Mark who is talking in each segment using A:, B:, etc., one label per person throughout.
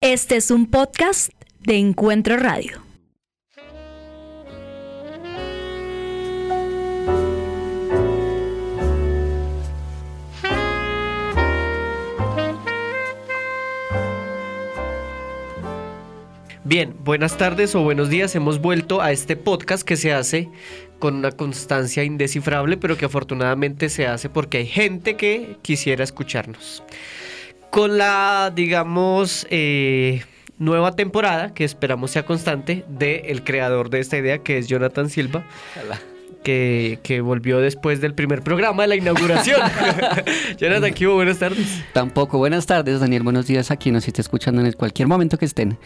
A: Este es un podcast de Encuentro Radio.
B: Bien, buenas tardes o buenos días. Hemos vuelto a este podcast que se hace con una constancia indescifrable, pero que afortunadamente se hace porque hay gente que quisiera escucharnos. Con la, digamos, eh, nueva temporada, que esperamos sea constante, de el creador de esta idea, que es Jonathan Silva. Que, que volvió después del primer programa de la inauguración. Jonathan, ¿qué hubo? Buenas tardes.
C: Tampoco. Buenas tardes, Daniel. Buenos días aquí. Nos esté escuchando en cualquier momento que estén.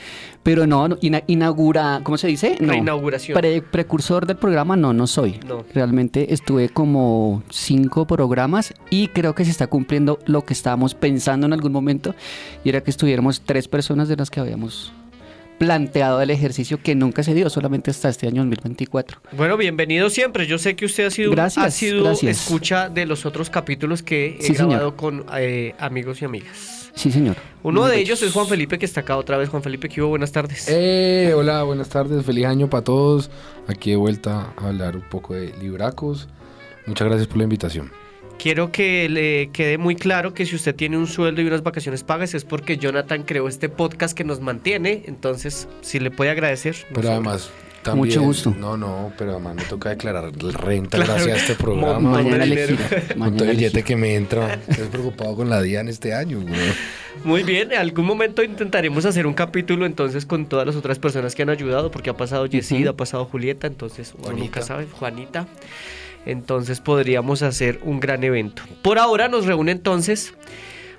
C: Pero no, no, ina- inaugura, ¿cómo se dice? No.
B: Inauguración.
C: Pre- precursor del programa, no, no soy.
B: No.
C: Realmente estuve como cinco programas y creo que se está cumpliendo lo que estábamos pensando en algún momento y era que estuviéramos tres personas de las que habíamos planteado el ejercicio que nunca se dio, solamente hasta este año 2024.
B: Bueno, bienvenido siempre. Yo sé que usted ha sido,
C: Gracias,
B: ha sido
C: gracias.
B: escucha de los otros capítulos que he
C: Sí, señor.
B: grabado con eh, amigos y amigas.
C: Sí, señor.
B: Uno
C: Muy
B: de ellos es Juan Felipe, que está acá otra vez. Juan Felipe, ¿qué hubo? Buenas tardes.
D: Eh, hola, buenas tardes, feliz año para todos. Aquí de vuelta a hablar un poco de libracos. Muchas gracias por la invitación.
B: Quiero que le quede muy claro que si usted tiene un sueldo y unas vacaciones pagas es porque Jonathan creó este podcast que nos mantiene. Entonces, si le puede agradecer.
D: Pero además, también.
C: Mucho gusto.
D: No, no, pero además me toca declarar renta
B: Claro.
D: gracias a este programa.
B: Mo-
C: Mañana
B: Mañana
C: le.
D: Con todo
C: Mañana
D: el
C: le
D: billete que me entra. Estoy preocupado con la DIAN este año, güey.
B: Muy bien, en algún momento intentaremos hacer un capítulo entonces con todas las otras personas que han ayudado, porque ha pasado Yesida, ha pasado Julieta, entonces uno
D: Juanita.
B: nunca sabe, Juanita. Entonces podríamos hacer un gran evento. Por ahora nos reúne entonces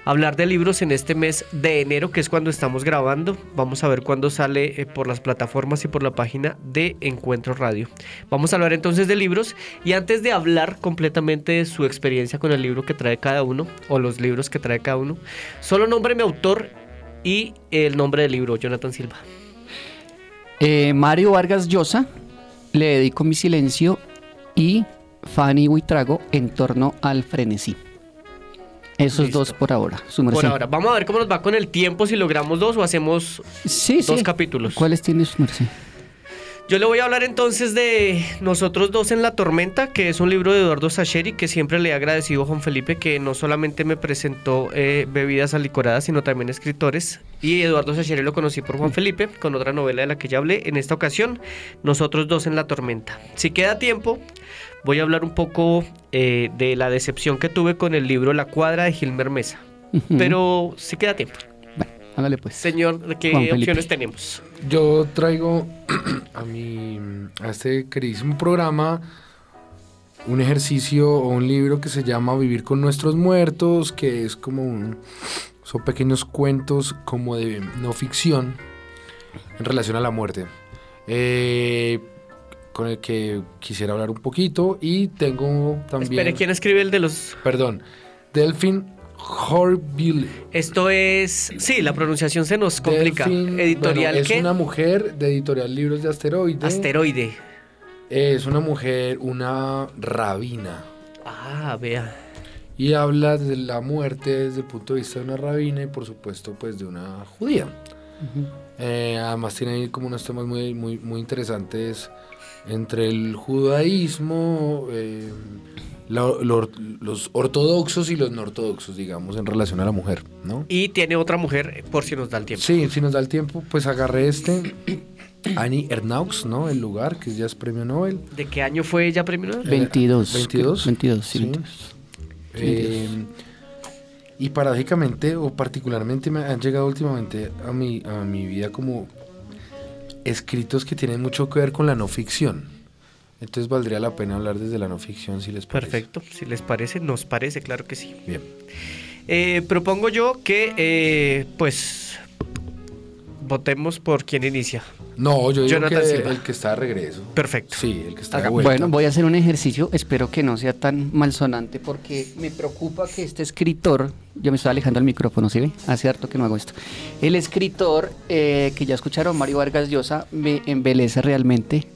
B: hablar de libros en este mes de enero, que es cuando estamos grabando. Vamos a ver cuándo sale eh, por las plataformas y por la página de Encuentro Radio. Vamos a hablar entonces de libros y antes de hablar completamente de su experiencia con el libro que trae cada uno o los libros que trae cada uno, solo nómbreme autor y el nombre del libro, Jonathan Silva.
C: Eh, Mario Vargas Llosa, le dedico mi silencio y Fanny Huitrago en torno al frenesí. Esos
B: Listo.
C: dos por ahora. su
B: Por
C: merced.
B: ahora, vamos a ver cómo nos va con el tiempo, si logramos dos o hacemos
C: Sí,
B: dos
C: sí.
B: capítulos.
C: ¿Cuáles tiene su merced?
B: Yo le voy a hablar entonces de Nosotros dos en la tormenta, que es un libro de Eduardo Sacheri, que siempre le he agradecido a Juan Felipe, que no solamente me presentó eh, bebidas alicoradas, sino también escritores. Y Eduardo Sacheri lo conocí por Juan Felipe, con otra novela de la que ya hablé. En esta ocasión, Nosotros dos en la tormenta. Si queda tiempo, voy a hablar un poco eh, de la decepción que tuve con el libro La cuadra de Gilmer Mesa. Pero si queda tiempo.
C: Bueno, hágale pues.
B: Señor, ¿qué
C: Juan Felipe.
B: opciones tenemos?
D: Yo traigo a mi a este queridísimo programa un ejercicio o un libro que se llama Vivir con nuestros muertos, que es como un son pequeños cuentos como de no ficción en relación a la muerte. eh, con el que quisiera hablar un poquito y tengo también
B: Espere, ¿quién escribe el de los
D: perdón, Delphine Horville.
B: Esto es. Sí, la pronunciación se nos complica.
D: Delphine,
B: Editorial
D: bueno, es
B: ¿qué?
D: una mujer de editorial Libros de Asteroide.
B: Asteroide.
D: Es una mujer, una rabina.
B: Ah, vea.
D: Y habla de la muerte desde el punto de vista de una rabina y por supuesto pues de una judía. Eh, además tiene ahí como unos temas muy, muy, muy interesantes entre el judaísmo, eh, la- lo- los ortodoxos y los no ortodoxos, digamos, en relación a la mujer, ¿no?
B: Y tiene otra mujer, por si nos da el tiempo.
D: Sí, si nos da el tiempo, pues agarré este. Annie Ernaux, ¿no? El lugar, que ya es premio Nobel.
B: ¿De qué año fue ella premio Nobel?
C: 22.
D: 22.
C: 22, sí.
D: Sí.
C: 22.
D: Eh, y paradójicamente o particularmente me han llegado últimamente a mi, a mi vida como escritos que tienen mucho que ver con la no ficción. Entonces valdría la pena hablar desde la no ficción si les parece.
B: Perfecto. Si les parece, nos parece, claro que sí.
D: Bien.
B: Eh, propongo yo que, eh, pues, votemos por quien inicia.
D: No, yo digo
B: Jonathan
D: que
B: Silva.
D: el que está de regreso.
B: Perfecto.
D: Sí, el que está de vuelta.
C: Bueno, voy a hacer un ejercicio, espero que no sea tan malsonante porque me preocupa que este escritor, yo me estoy alejando del micrófono, ¿sí ve? Hace harto que no hago esto. El escritor, eh, que ya escucharon, Mario Vargas Llosa, me embeleza realmente.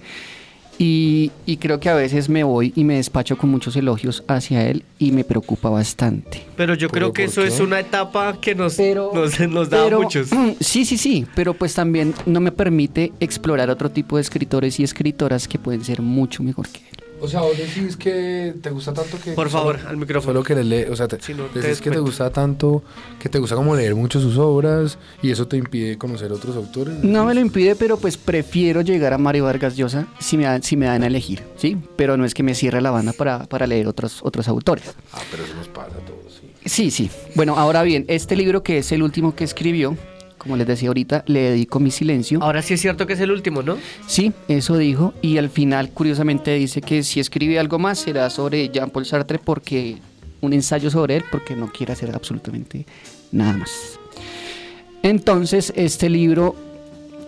C: Y, y creo que a veces me voy y me despacho con muchos elogios hacia él y me preocupa bastante.
B: Pero yo
D: ¿Pero
B: creo que eso
D: qué?
B: es una etapa que nos,
C: Pero,
B: nos, nos da a muchos.
C: Sí, sí, sí, pero pues también no me permite explorar otro tipo de escritores y escritoras que pueden ser mucho mejor que él.
D: O sea, vos decís que te gusta tanto que...
B: Por favor, al micrófono.
D: Solo que le lee, o sea, te,
B: Si no, te
D: decís que te gusta tanto, que te gusta como leer mucho sus obras y eso te impide conocer otros autores.
C: No me lo impide, pero pues prefiero llegar a Mario Vargas Llosa si me, dan- si me dan a elegir, ¿sí? Pero no es que me cierre la banda para, para leer otros, otros autores.
D: Ah, pero eso nos pasa a todos, sí.
C: Sí, sí. Bueno, ahora bien, este libro que es el último que escribió, como les decía ahorita, le dedico mi silencio.
B: Ahora sí es cierto que es el último, ¿no?
C: Sí, eso dijo. Y al final, curiosamente, dice que si escribe algo más será sobre Jean-Paul Sartre porque un ensayo sobre él, porque no quiere hacer absolutamente nada más. Entonces, este libro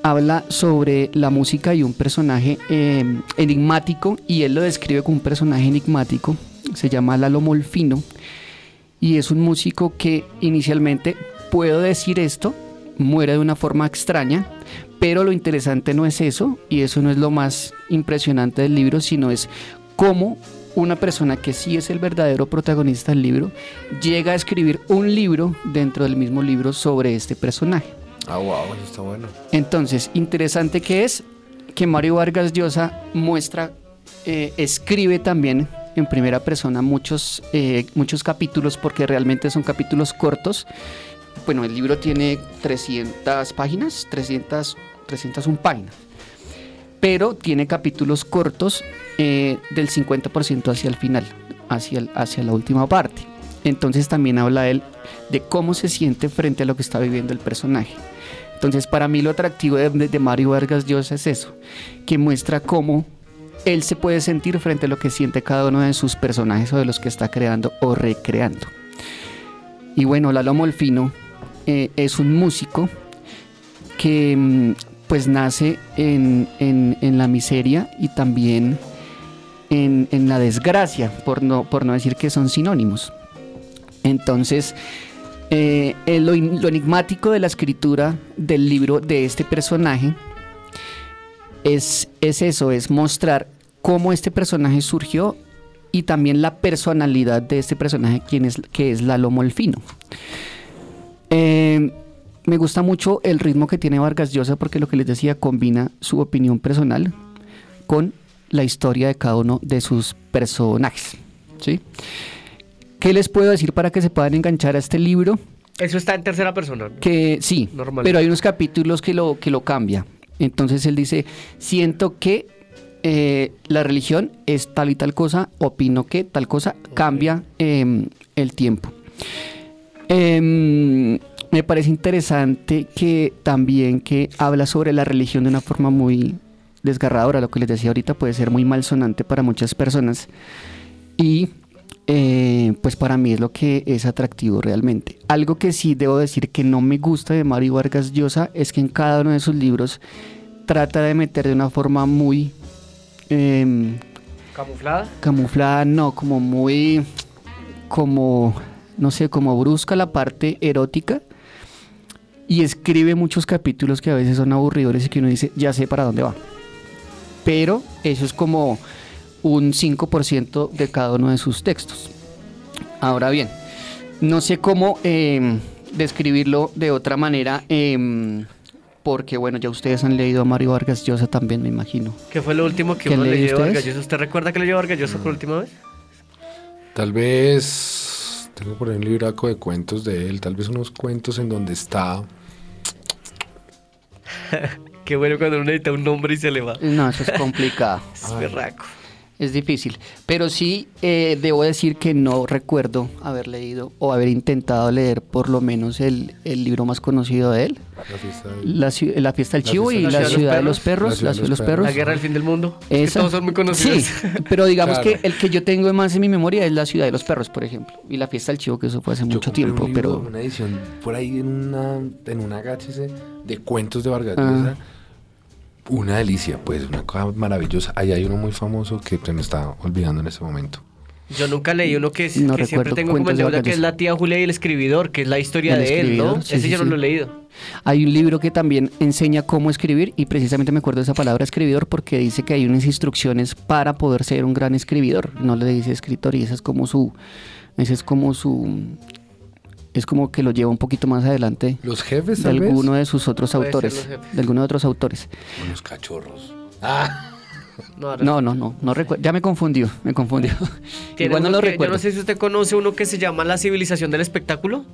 C: habla sobre la música y un personaje eh, enigmático, y él lo describe como un personaje enigmático. Se llama Lalo Molfino, y es un músico que inicialmente, puedo decir esto, muere de una forma extraña, pero lo interesante no es eso, y eso no es lo más impresionante del libro, sino es cómo una persona que sí es el verdadero protagonista del libro llega a escribir un libro dentro del mismo libro sobre este personaje.
D: Ah, wow, eso está bueno.
C: Entonces, interesante que es que Mario Vargas Llosa muestra, eh, escribe también en primera persona muchos, eh, muchos capítulos porque realmente son capítulos cortos. Bueno, el libro tiene 300 páginas, 300, 301 páginas, pero tiene capítulos cortos eh, del 50% hacia el final, hacia, el- hacia la última parte. Entonces también habla él de cómo se siente frente a lo que está viviendo el personaje. Entonces, para mí lo atractivo de, de Mario Vargas Llosa es eso, que muestra cómo él se puede sentir frente a lo que siente cada uno de sus personajes o de los que está creando o recreando. Y bueno, Lalo Molfino eh, es un músico que mm, pues nace en, en- la miseria y también en, en la desgracia, por no, por no decir que son sinónimos. Entonces, eh, lo, lo enigmático de la escritura del libro de este personaje es, es eso, es mostrar cómo este personaje surgió y también la personalidad de este personaje, quien es, que es Lalo Molfino. Eh, me gusta mucho el ritmo que tiene Vargas Llosa porque lo que les decía combina su opinión personal con la historia de cada uno de sus personajes. ¿sí? ¿Qué les puedo decir para que se puedan enganchar a este libro?
B: Eso está en tercera persona. ¿no?
C: Que sí,
B: Normal.
C: pero hay unos capítulos que lo, que lo cambia. Entonces él dice, siento que eh, la religión es tal y tal cosa, opino que tal cosa, cambia em, el tiempo. Em, me parece interesante que también que habla sobre la religión de una forma muy desgarradora, lo que les decía ahorita puede ser muy malsonante para muchas personas y eh, pues para mí es lo que es atractivo realmente. Algo que sí debo decir que no me gusta de Mario Vargas Llosa es que en cada uno de sus libros trata de meter de una forma muy em,
B: ¿Camuflada?
C: camuflada, no, como muy, como, no sé, como brusca la parte erótica y escribe muchos capítulos que a veces son aburridores y que uno dice, ya sé para dónde va. Pero eso es como un 5% de cada uno de sus textos. Ahora bien, no sé cómo em, describirlo de otra manera, em, porque bueno, ya ustedes han leído a Mario Vargas Llosa también, me imagino.
B: ¿Qué fue lo último que
C: ¿Qué
B: uno
C: leí
B: leyó? Vargas Llosa? ¿Usted recuerda que leyó Vargas Llosa por última vez?
D: Tal vez tengo por ahí un libraco de cuentos de él, tal vez unos cuentos en donde está.
B: Qué bueno cuando uno necesita un nombre y se le va.
C: No, eso es complicado.
B: Es berraco.
C: Es difícil. Pero sí eh, debo decir que no recuerdo haber leído o haber intentado leer por lo menos el, el libro más conocido de él.
D: La fiesta del-
C: La, ciu- la fiesta del
D: La
C: chivo y la ciudad de los perros. La ciudad de los perros.
B: La guerra del fin del mundo. Es que todos son muy conocidos.
C: Sí, pero digamos
D: Claro.
C: que el que yo tengo más en mi memoria es la ciudad de los perros, por ejemplo. Y la fiesta del chivo, que eso fue hace
D: Yo
C: mucho
D: un
C: tiempo.
D: libro,
C: Pero
D: Una edición por ahí en una, en una gáchese de cuentos de Vargas
C: Ah.
D: Llosa. Una delicia, pues, una cosa maravillosa. Ahí hay uno muy famoso que se me está olvidando en este momento.
B: Yo nunca leí uno que,
C: No
B: que siempre tengo como deuda, que es La tía Julia y el escribidor, que es la historia
C: El
B: de él, ¿no?
C: sí,
B: Ese
C: sí,
B: yo no
C: sí.
B: lo he leído.
C: Hay un libro que también enseña cómo escribir y precisamente me acuerdo de esa palabra escribidor porque dice que hay unas instrucciones para poder ser un gran escribidor. No le dice escritor y esa es como su, ese es como su, es como que lo lleva un poquito más adelante
D: Los jefes,
C: de
D: vez.
C: alguno de sus otros autores,
B: los
C: de alguno de otros autores.
D: Unos cachorros. Ah,
B: No,
C: No, no, no, no recuerdo. Ya me confundió, me confundió. Igual no lo
B: que-
C: recuerdo.
B: Yo no sé si usted conoce uno que se llama La civilización del espectáculo,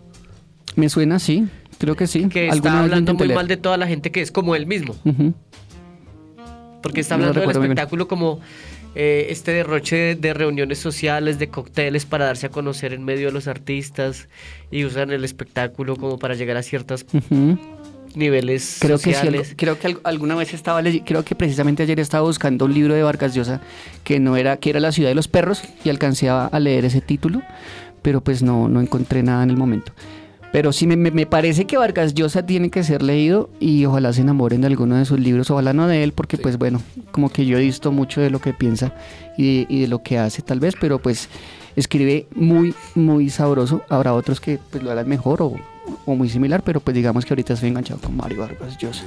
C: Me suena, sí, creo que sí.
B: que está hablando muy
C: leer.
B: mal de toda la gente que es como él mismo. Porque está hablando del espectáculo como eh, este derroche de, de reuniones sociales, de cócteles para darse a conocer en medio de los artistas y usan el espectáculo como para llegar a ciertos
C: Ujú.
B: niveles
C: Creo que sí,
B: sociales.
C: algo- creo que al- alguna vez estaba creo que precisamente ayer estaba buscando un libro de Vargas Llosa que no era que era La ciudad de los perros y alcancé a, a leer ese título, pero pues no no encontré nada en el momento. Pero sí me, me- parece que Vargas Llosa tiene que ser leído y ojalá se enamoren de alguno de sus libros, ojalá no de él, porque pues bueno, como que yo he visto mucho de lo que piensa y, y de lo que hace tal vez, pero pues escribe muy, muy sabroso. Habrá otros que pues lo hagan mejor o, o muy similar, pero pues digamos que ahorita estoy enganchado con Mario Vargas Llosa.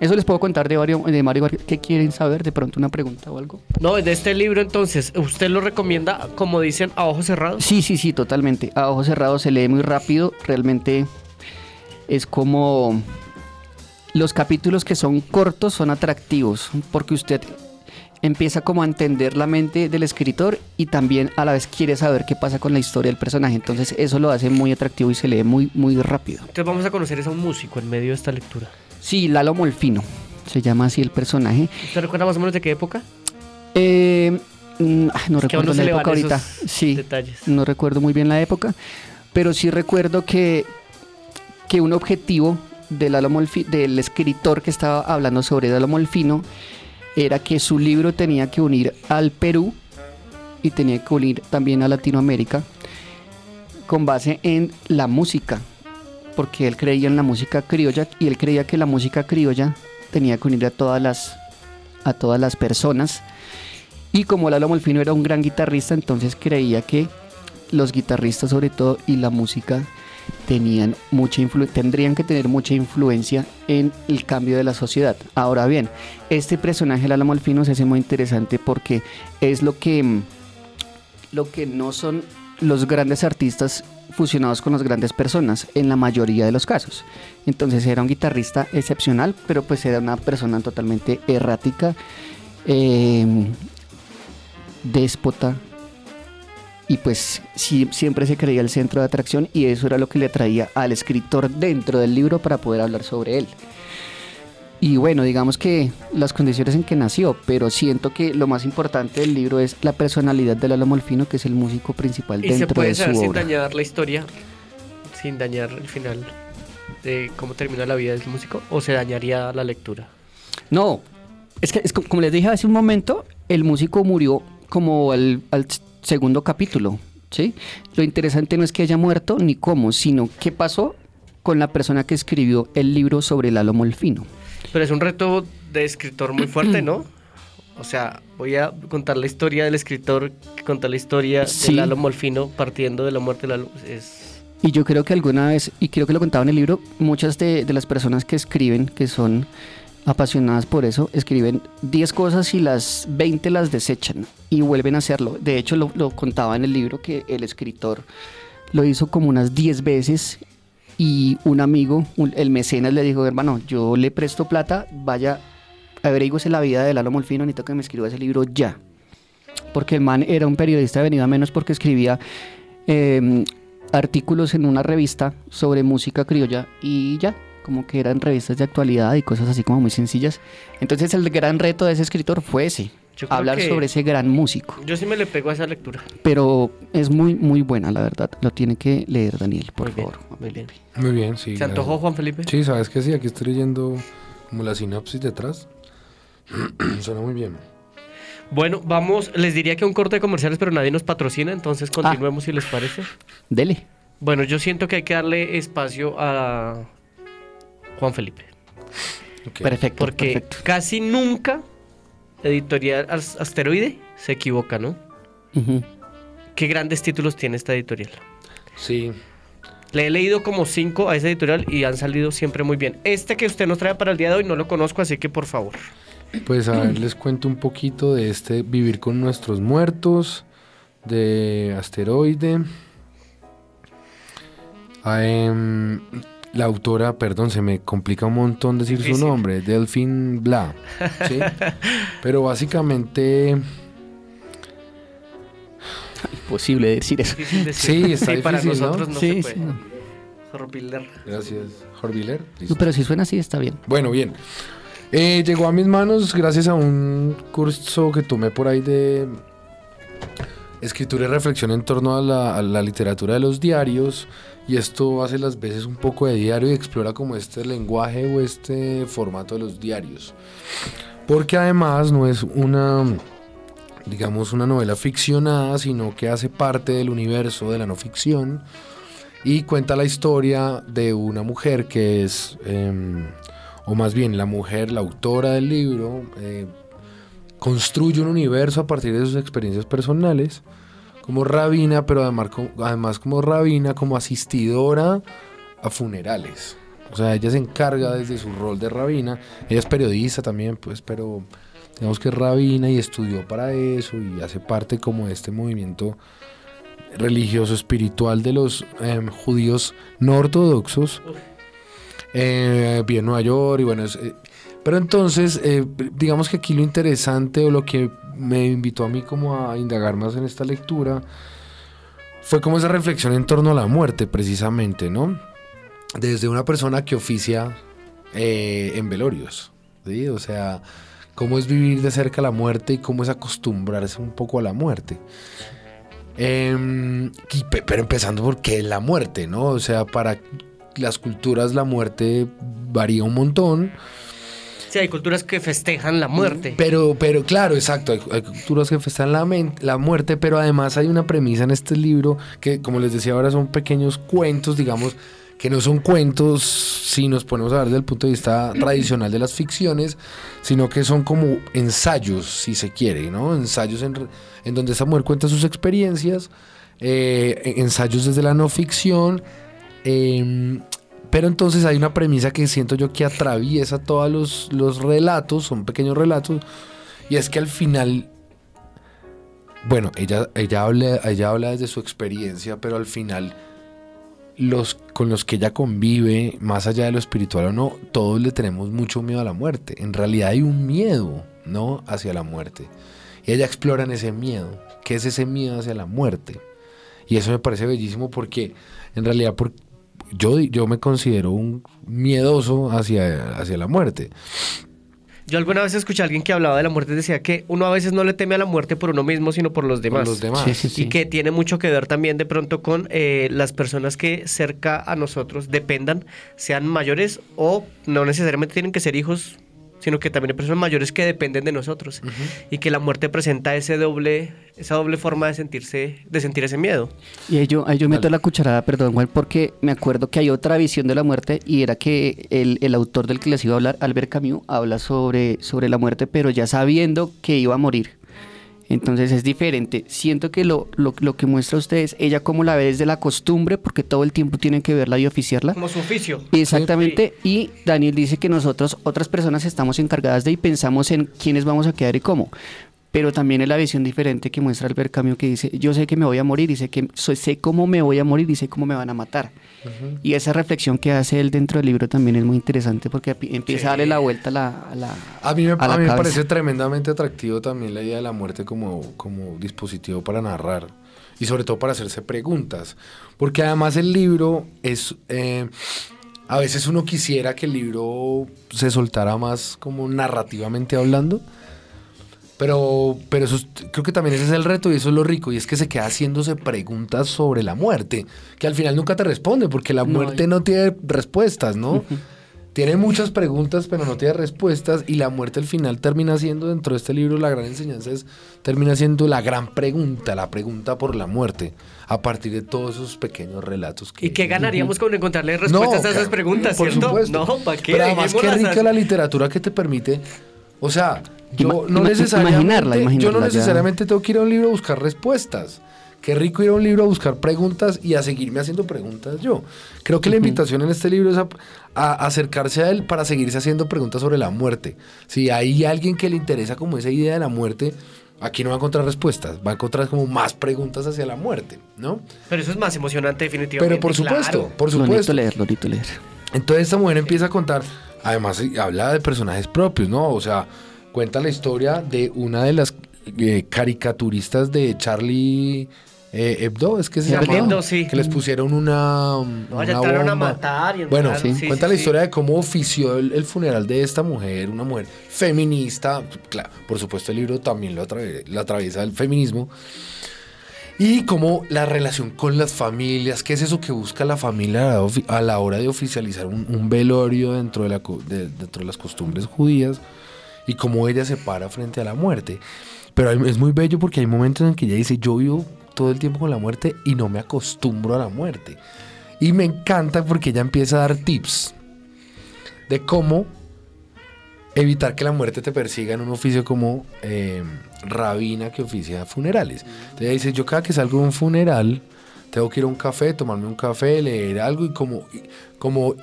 C: Eso les puedo contar de Mario, de Mario. ¿Qué quieren saber? De pronto una pregunta o algo.
B: No, de este libro entonces, ¿usted lo recomienda, como dicen, a ojos cerrados?
C: Sí, sí, sí, totalmente. A ojos cerrados se lee muy rápido. Realmente es como los capítulos que son cortos son atractivos porque usted empieza como a entender la mente del escritor y también a la vez quiere saber qué pasa con la historia del personaje. Entonces eso lo hace muy atractivo y se lee muy, muy rápido.
B: Entonces vamos a conocer a un músico en medio de esta lectura.
C: Sí, Lalo Molfino. Se llama así el personaje.
B: ¿Usted recuerda más o menos de qué época?
C: Eh, mm, ah, no recuerdo la época ahorita. Sí,
B: detalles.
C: no recuerdo muy bien la época, pero sí recuerdo que, que un objetivo del, Lalo Molfi- del escritor que estaba hablando sobre Lalo Molfino era que su libro tenía que unir al Perú y tenía que unir también a Latinoamérica con base en la música, porque él creía en la música criolla y él creía que la música criolla tenía que unir a todas las, a todas las personas. Y como Lalo Molfino era un gran guitarrista, entonces creía que los guitarristas sobre todo y la música tenían mucha tendrían que tener mucha influencia en el cambio de la sociedad. Ahora bien, este personaje Lalo Molfino se hace muy interesante porque es lo que lo que no son los grandes artistas fusionados con las grandes personas en la mayoría de los casos. Entonces era un guitarrista excepcional, pero pues era una persona totalmente errática, eh, déspota y pues siempre se creía el centro de atracción y eso era lo que le atraía al escritor dentro del libro para poder hablar sobre él. Y bueno, digamos que las condiciones en que nació, pero siento que lo más importante del libro es la personalidad de Lalo Molfino, que es el músico principal
B: Y se
C: dentro
B: puede
C: de su
B: saber sin
C: obra.
B: dañar la historia, sin dañar el final de cómo termina la vida del músico, o se dañaría la lectura.
C: No, es que es co- como les dije hace un momento, el músico murió como al, al segundo capítulo, ¿sí? Lo interesante no es que haya muerto ni cómo, sino qué pasó con la persona que escribió el libro sobre Lalo Molfino.
B: Pero es un reto de escritor muy fuerte, ¿no? O sea, voy a contar la historia del escritor que conta la historia
C: Sí.
B: de Lalo Molfino partiendo de la muerte de Lalo. Es...
C: Y yo creo que alguna vez, y creo que lo contaba en el libro, muchas de, de las personas que escriben, que son apasionadas por eso, escriben 10 cosas y las 20 las desechan y vuelven a hacerlo. De hecho, lo, lo contaba en el libro que el escritor lo hizo como unas 10 veces y un amigo, el mecenas, le dijo, hermano, yo le presto plata, vaya, averígüese la vida de Lalo Molfino, necesito que me escriba ese libro ya. Porque el man era un periodista venido a menos porque escribía eh, artículos en una revista sobre música criolla y ya, como que eran revistas de actualidad y cosas así como muy sencillas. Entonces el gran reto de ese escritor fue ese, Hablar sobre ese gran músico.
B: Yo sí me le pego a esa lectura.
C: Pero es muy, muy buena, la verdad. Lo tiene que leer Daniel, por
B: Muy bien,
C: favor.
B: muy bien.
D: Muy bien, sí.
B: ¿Se antojó. Juan Felipe?
D: Sí, sabes que sí, aquí estoy leyendo como la sinopsis detrás. Suena muy bien.
B: Bueno, vamos, les diría que un corte de comerciales, pero nadie nos patrocina,
C: Ah.
B: entonces continuemos si les parece.
C: Dele.
B: Bueno, yo siento que hay que darle espacio a Juan Felipe.
C: Perfecto.
B: Porque
C: perfecto.
B: casi nunca Editorial As- Asteroide se equivoca, ¿no?
C: Ujú.
B: qué grandes títulos tiene esta editorial.
D: Sí.
B: Le he leído como cinco a esa editorial y han salido siempre muy bien. Este que usted nos trae para el día de hoy no lo conozco, así que por favor.
D: Pues a ver, les cuento un poquito de este Vivir con nuestros muertos, de Asteroide. Em, la autora, perdón, se me complica un montón decir su nombre, Delphine Bla. ¿sí? Pero básicamente,
C: Imposible decir eso.
B: Decir.
D: Sí, está difícil, ¿no?
B: nosotros no,
C: sí,
B: se
C: sí.
B: puede.
D: gracias, Horviller.
C: No, pero si suena así, está bien.
D: Bueno, bien. Eh, llegó a mis manos gracias a un curso que tomé por ahí de escritura y reflexión en torno a la, a la literatura de los diarios. Y esto hace las veces un poco de diario y explora como este lenguaje o este formato de los diarios. Porque además no es una, digamos, una novela ficcionada, sino que hace parte del universo de la no ficción y cuenta la historia de una mujer que es, em, o más bien la mujer, la autora del libro, eh, construye un universo a partir de sus experiencias personales como rabina, pero además, además como rabina, como asistidora a funerales. O sea, ella se encarga desde su rol de rabina. Ella es periodista también, pues, pero digamos que es rabina y estudió para eso y hace parte como de este movimiento religioso espiritual de los em, judíos no ortodoxos. Eh, vi en Nueva York y bueno, es, eh, pero entonces, eh, digamos que aquí lo interesante o lo que me invitó a mí como a indagar más en esta lectura fue como esa reflexión en torno a la muerte precisamente, ¿no? Desde una persona que oficia eh, en velorios, ¿sí? O sea, cómo es vivir de cerca la muerte y cómo es acostumbrarse un poco a la muerte. Em, y pe- pero empezando por qué es la muerte, ¿no? O sea, para las culturas la muerte varía un montón.
B: Sí, hay culturas que festejan la muerte.
D: Pero, pero claro, exacto, hay, hay culturas que festejan la, muerte, pero además hay una premisa en este libro que, como les decía ahora, son pequeños cuentos, digamos, que no son cuentos si nos ponemos a ver desde el punto de vista tradicional de las ficciones, sino que son como ensayos, si se quiere, ¿no? Ensayos en, en donde esta mujer cuenta sus experiencias, eh, ensayos desde la no ficción, em, pero entonces hay una premisa que siento yo que atraviesa todos los, los relatos, son pequeños relatos, y es que al final, bueno, ella, ella, habla, ella habla desde su experiencia, pero al final los con los que ella convive, más allá de lo espiritual o no, todos le tenemos mucho miedo a la muerte. En realidad hay un miedo, ¿no? Hacia la muerte. Y ella explora en ese miedo. ¿Qué es ese miedo hacia la muerte? Y eso me parece bellísimo porque en realidad por, yo, yo me considero un miedoso hacia, hacia la muerte.
B: Yo alguna vez escuché a alguien que hablaba de la muerte y decía que uno a veces no le teme a la muerte por uno mismo, sino por los
D: Por
B: demás.
D: los demás.
C: Sí, sí, sí.
B: Y que tiene mucho que ver también de pronto con eh, las personas que cerca a nosotros dependan, sean mayores o no necesariamente tienen que ser hijos, sino que también hay personas mayores que dependen de nosotros. Y que la muerte presenta ese doble, esa doble forma de sentirse, de sentir ese miedo.
C: Y ahí yo, ahí yo meto la cucharada, perdón, Juan, porque me acuerdo que hay otra visión de la muerte y era que el, el autor del que les iba a hablar, Albert Camus, habla sobre, sobre la muerte, pero ya sabiendo que iba a morir. Entonces es diferente. Siento que lo, lo, lo que muestra a ustedes, ella como la ve desde la costumbre, porque todo el tiempo tienen que verla y oficiarla.
B: Como su oficio.
C: Exactamente, y Daniel dice que nosotros, otras personas, estamos encargadas de y pensamos en quiénes vamos a quedar y cómo. Pero también es la visión diferente que muestra Albert Camus que dice, yo sé que me voy a morir y sé, que, sé cómo me voy a morir y sé cómo me van a matar. Y esa reflexión que hace él dentro del libro también es muy interesante porque empieza a darle la vuelta a la... A, la-
D: A mí, me,
C: a
D: a mí me parece tremendamente atractivo también la idea de la muerte como, como dispositivo para narrar y sobre todo para hacerse preguntas. Porque además el libro es... eh, a veces uno quisiera que el libro se soltara más como narrativamente hablando. Pero, pero eso es- creo que también ese es el reto y eso es lo rico. Y es que se queda haciéndose preguntas sobre la muerte. Que al final nunca te responde porque la muerte no tiene respuestas, ¿no? Tiene muchas preguntas, pero no tiene respuestas. Y la muerte al final termina siendo, dentro de este libro, la gran enseñanza es, termina siendo la gran pregunta, la pregunta por la muerte, a partir de todos esos pequeños relatos. Que,
B: ¿Y qué ganaríamos con encontrarle respuestas a esas preguntas,
D: por
B: cierto?
D: supuesto.
B: No, ¿para qué?
D: Pero además, qué rica la literatura que te permite. O sea, yo no necesariamente,
C: imaginarla,
D: yo no
C: imaginarla ya.
D: necesariamente tengo que ir a un libro a buscar respuestas. Qué rico ir a un libro a buscar preguntas y a seguirme haciendo preguntas yo. Creo que la invitación en este libro es a, a acercarse a él para seguirse haciendo preguntas sobre la muerte. Si hay alguien que le interesa como esa idea de la muerte, aquí no va a encontrar respuestas, va a encontrar como más preguntas hacia la muerte, ¿no?
B: Pero eso es más emocionante definitivamente.
D: Pero por supuesto,
B: claro.
D: por supuesto.
C: leer, lo necesito leer.
D: Entonces esta mujer empieza a contar, además habla de personajes propios, ¿no? O sea, cuenta la historia de una de las eh, caricaturistas de Charlie eh, Hebdo, es que se
B: Charlie
D: llama,
B: Hebdo, sí.
D: que les pusieron una,
B: No,
D: una
B: entraron a
D: bomba.
B: matar y
D: Bueno,
B: entraron- sí,
D: cuenta
B: sí,
D: la
B: sí.
D: historia de cómo ofició el, el funeral de esta mujer, una mujer feminista, claro, por supuesto el libro también lo, atraviesa el feminismo, y cómo la relación con las familias, qué es eso que busca la familia a la, hora de oficializar un, un velorio dentro de, la, co- de- dentro de las costumbres judías, y cómo ella se para frente a la muerte. Pero es muy bello porque hay momentos en que ella dice, yo vivo todo el tiempo con la muerte y no me acostumbro a la muerte. Y me encanta porque ella empieza a dar tips de cómo evitar que la muerte te persiga en un oficio como eh, rabina que oficia funerales. Entonces ella dice, yo cada que salgo de un funeral, tengo que ir a un café, tomarme un café, leer algo y como, como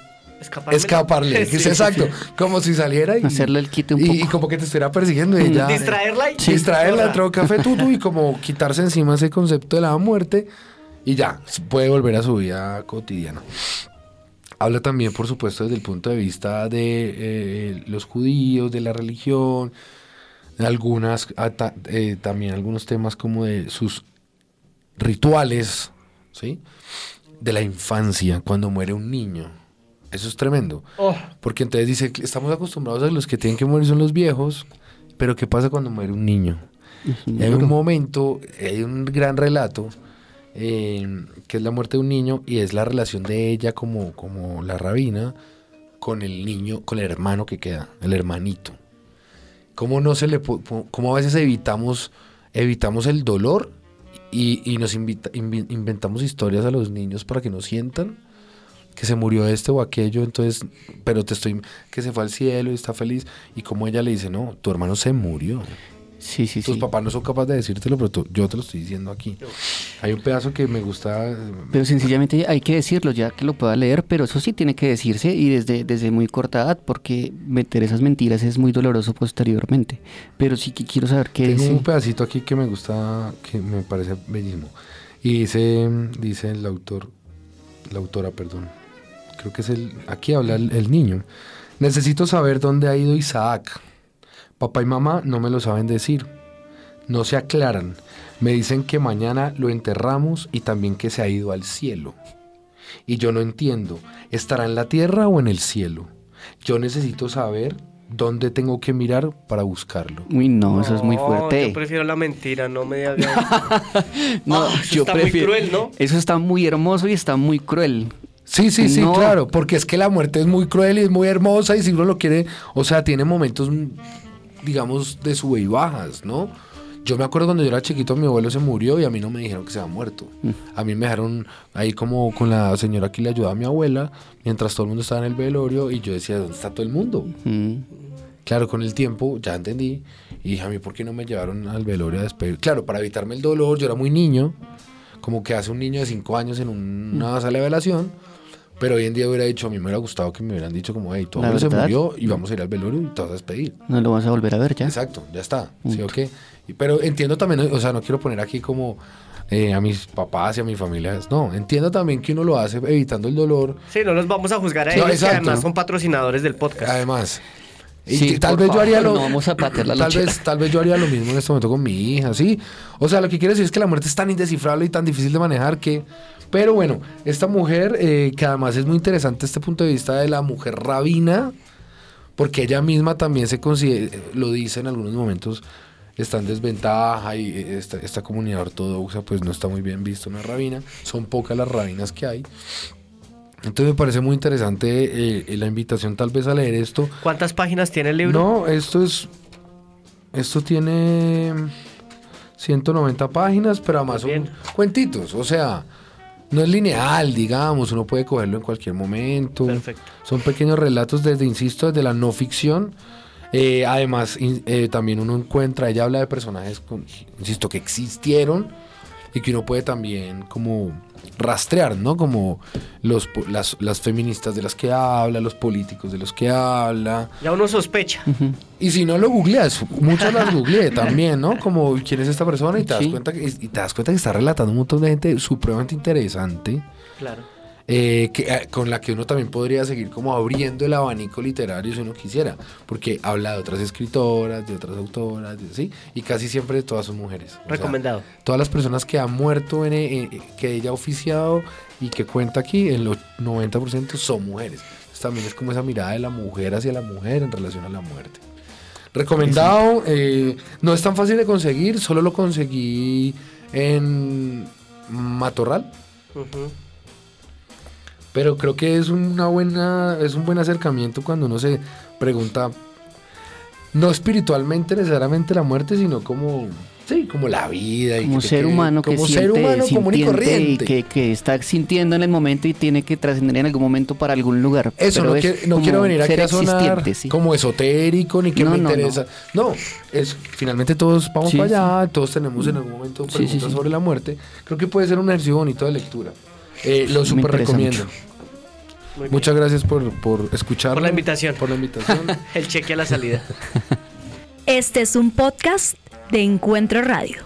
D: Escaparle.
B: Sí,
D: Es
B: sí,
D: exacto,
B: sí.
D: como si saliera y,
C: Hacerle el quite un
D: y-
C: poco.
D: y como que te estuviera persiguiendo. Y ella,
B: Distraerla y
D: distraerla, un café tutu y como quitarse encima ese concepto de la muerte y ya, puede volver a su vida cotidiana. Habla también, por supuesto, desde el punto de vista de eh, los judíos, de la religión, de algunas, ata- eh, también algunos temas como de sus rituales, ¿sí? De la infancia, cuando muere un niño. Eso es tremendo.
B: Oh,
D: Porque entonces dice, que estamos acostumbrados a los que tienen que morir son los viejos, pero ¿qué pasa cuando muere un niño? Y hay un momento, hay un gran relato, eh, que es la muerte de un niño y es la relación de ella como, como la rabina con el niño, con el hermano que queda, el hermanito. ¿Cómo no se le cómo a veces evitamos, evitamos el dolor y, y nos invita- invi- inventamos historias a los niños para que no sientan? Que se murió este o aquello, entonces, pero te estoy, que se fue al cielo y está feliz, y como ella le dice, no, tu hermano se murió,
C: Sí, sí,
D: tus
C: sí.
D: papás no son capaces de decírtelo, pero tú- yo te lo estoy diciendo aquí. Hay un pedazo que me gusta,
C: Pero sencillamente hay que decirlo ya que lo pueda leer, pero eso sí tiene que decirse y desde, desde muy corta edad, porque meter esas mentiras es muy doloroso posteriormente. Pero sí que quiero saber qué
D: tengo
C: dice.
D: un pedacito aquí que me gusta, que me parece bellísimo, y dice, dice el autor, la autora, perdón, creo que es el, aquí habla el, el niño, necesito saber dónde ha ido Isaac, papá y mamá no me lo saben decir, no se aclaran, me dicen que mañana lo enterramos y también que se ha ido al cielo. Y yo no entiendo, ¿estará en la tierra o en el cielo? Yo necesito saber dónde tengo que mirar para buscarlo.
C: Uy, no, eso es muy
B: no,
C: fuerte.
B: Yo prefiero la mentira, no me digas.
C: No,
B: Ah, eso
C: yo
B: está muy
C: prefiero-
B: cruel, ¿no?
C: Eso está muy hermoso y está muy cruel.
D: Sí, sí, sí,
C: No.
D: claro, porque es que la muerte es muy cruel y es muy hermosa y si uno lo quiere, o sea, tiene momentos, mm, digamos, de sube y bajas, ¿no? Yo me acuerdo cuando yo era chiquito, mi abuelo se murió y a mí no me dijeron que se había muerto. A mí me dejaron ahí como con la señora que le ayudaba a mi abuela, mientras todo el mundo estaba en el velorio y yo decía, ¿dónde está todo el mundo?
C: Mm.
D: Claro, con el tiempo ya entendí y dije, a mí, ¿por qué no me llevaron al velorio a despedir? Claro, para evitarme el dolor, yo era muy niño, como que hace un niño de 5 años en una sala de velación, pero hoy en día hubiera dicho, a mí me hubiera gustado que me hubieran dicho como, hey, tu
C: La
D: abuelo se murió y vamos a ir al velorio y te vas a despedir.
C: No lo vas a volver a ver ya.
D: Exacto, ya está, ¿sí o qué? Y- Pero entiendo también, o sea, no quiero poner aquí como eh, a mis papás y a mi familia, no, entiendo también que uno lo hace evitando el dolor,
B: Sí, no los vamos a juzgar a ellos, que
D: exacto.
B: además son patrocinadores del podcast.
D: además. Y
C: Sí,
D: que tal vez yo haría lo
C: no vamos a patear la
D: tal vez tal vez yo haría lo mismo en este momento con mi hija, sí. O sea, lo que quiero decir es que la muerte es tan indescifrable y tan difícil de manejar que pero bueno, esta mujer eh, que además es muy interesante este punto de vista de la mujer rabina porque ella misma también se considera lo dice en algunos momentos está en desventaja y eh, esta, esta comunidad ortodoxa pues no está muy bien visto una rabina, son pocas las rabinas que hay. Entonces me parece muy interesante eh, la invitación tal vez a leer esto.
B: ¿Cuántas páginas tiene el libro?
D: No, esto es. Esto tiene 190 páginas, pero además son cuentitos. O sea, no es lineal, digamos. Uno puede cogerlo en cualquier momento.
B: Perfecto.
D: Son pequeños relatos desde, insisto, desde la no ficción. Eh, además, in- eh, también uno encuentra, ella habla de personajes, con- insisto, que existieron y que uno puede también como rastrear, ¿no? Como los, po- las, las feministas de las que habla, los políticos de los que habla.
B: Ya uno sospecha.
D: Y si no lo googleas, muchas las googleé también, ¿no? Como quién es esta persona y te das cuenta que, y te das cuenta que está relatando un montón de gente supremamente interesante.
B: Claro.
D: Eh, que, eh, con la que uno también podría seguir como abriendo el abanico literario si uno quisiera, porque habla de otras escritoras, de otras autoras, de- ¿sí? Y casi siempre todas son mujeres. O sea,
B: Recomendado.
D: todas las personas que han muerto, en, eh, que ella ha oficiado y que cuenta aquí, el o- 90% son mujeres. Entonces, también es como esa mirada de la mujer hacia la mujer en relación a la muerte. Recomendado, eh, no es tan fácil de conseguir, solo lo conseguí en Matorral.
B: Ujú.
D: Pero creo que es una buena, es un buen acercamiento cuando uno se pregunta, no espiritualmente necesariamente la muerte, sino como, sí, como la vida. y
C: Como
D: que-
C: ser humano que
D: como
C: siente,
D: ser humano común y corriente.
C: que, que está sintiendo en el momento y tiene que trascender en algún momento para algún lugar.
D: Eso,
C: Pero
D: no,
C: es
D: quiero, no quiero venir aquí a sonar
C: sí.
D: como esotérico ni que
C: No,
D: me
C: no,
D: interesa. No, es finalmente todos vamos
C: Sí,
D: para allá, todos tenemos en algún momento preguntas sobre la muerte. Creo que puede ser un ejercicio bonito de lectura. Eh, lo
C: interesa
D: recomiendo.
C: mucho.
D: Muchas gracias por, por escucharme.
B: Por la invitación.
D: Por la invitación.
B: El cheque a la salida.
A: Este es un podcast de Encuentro Radio.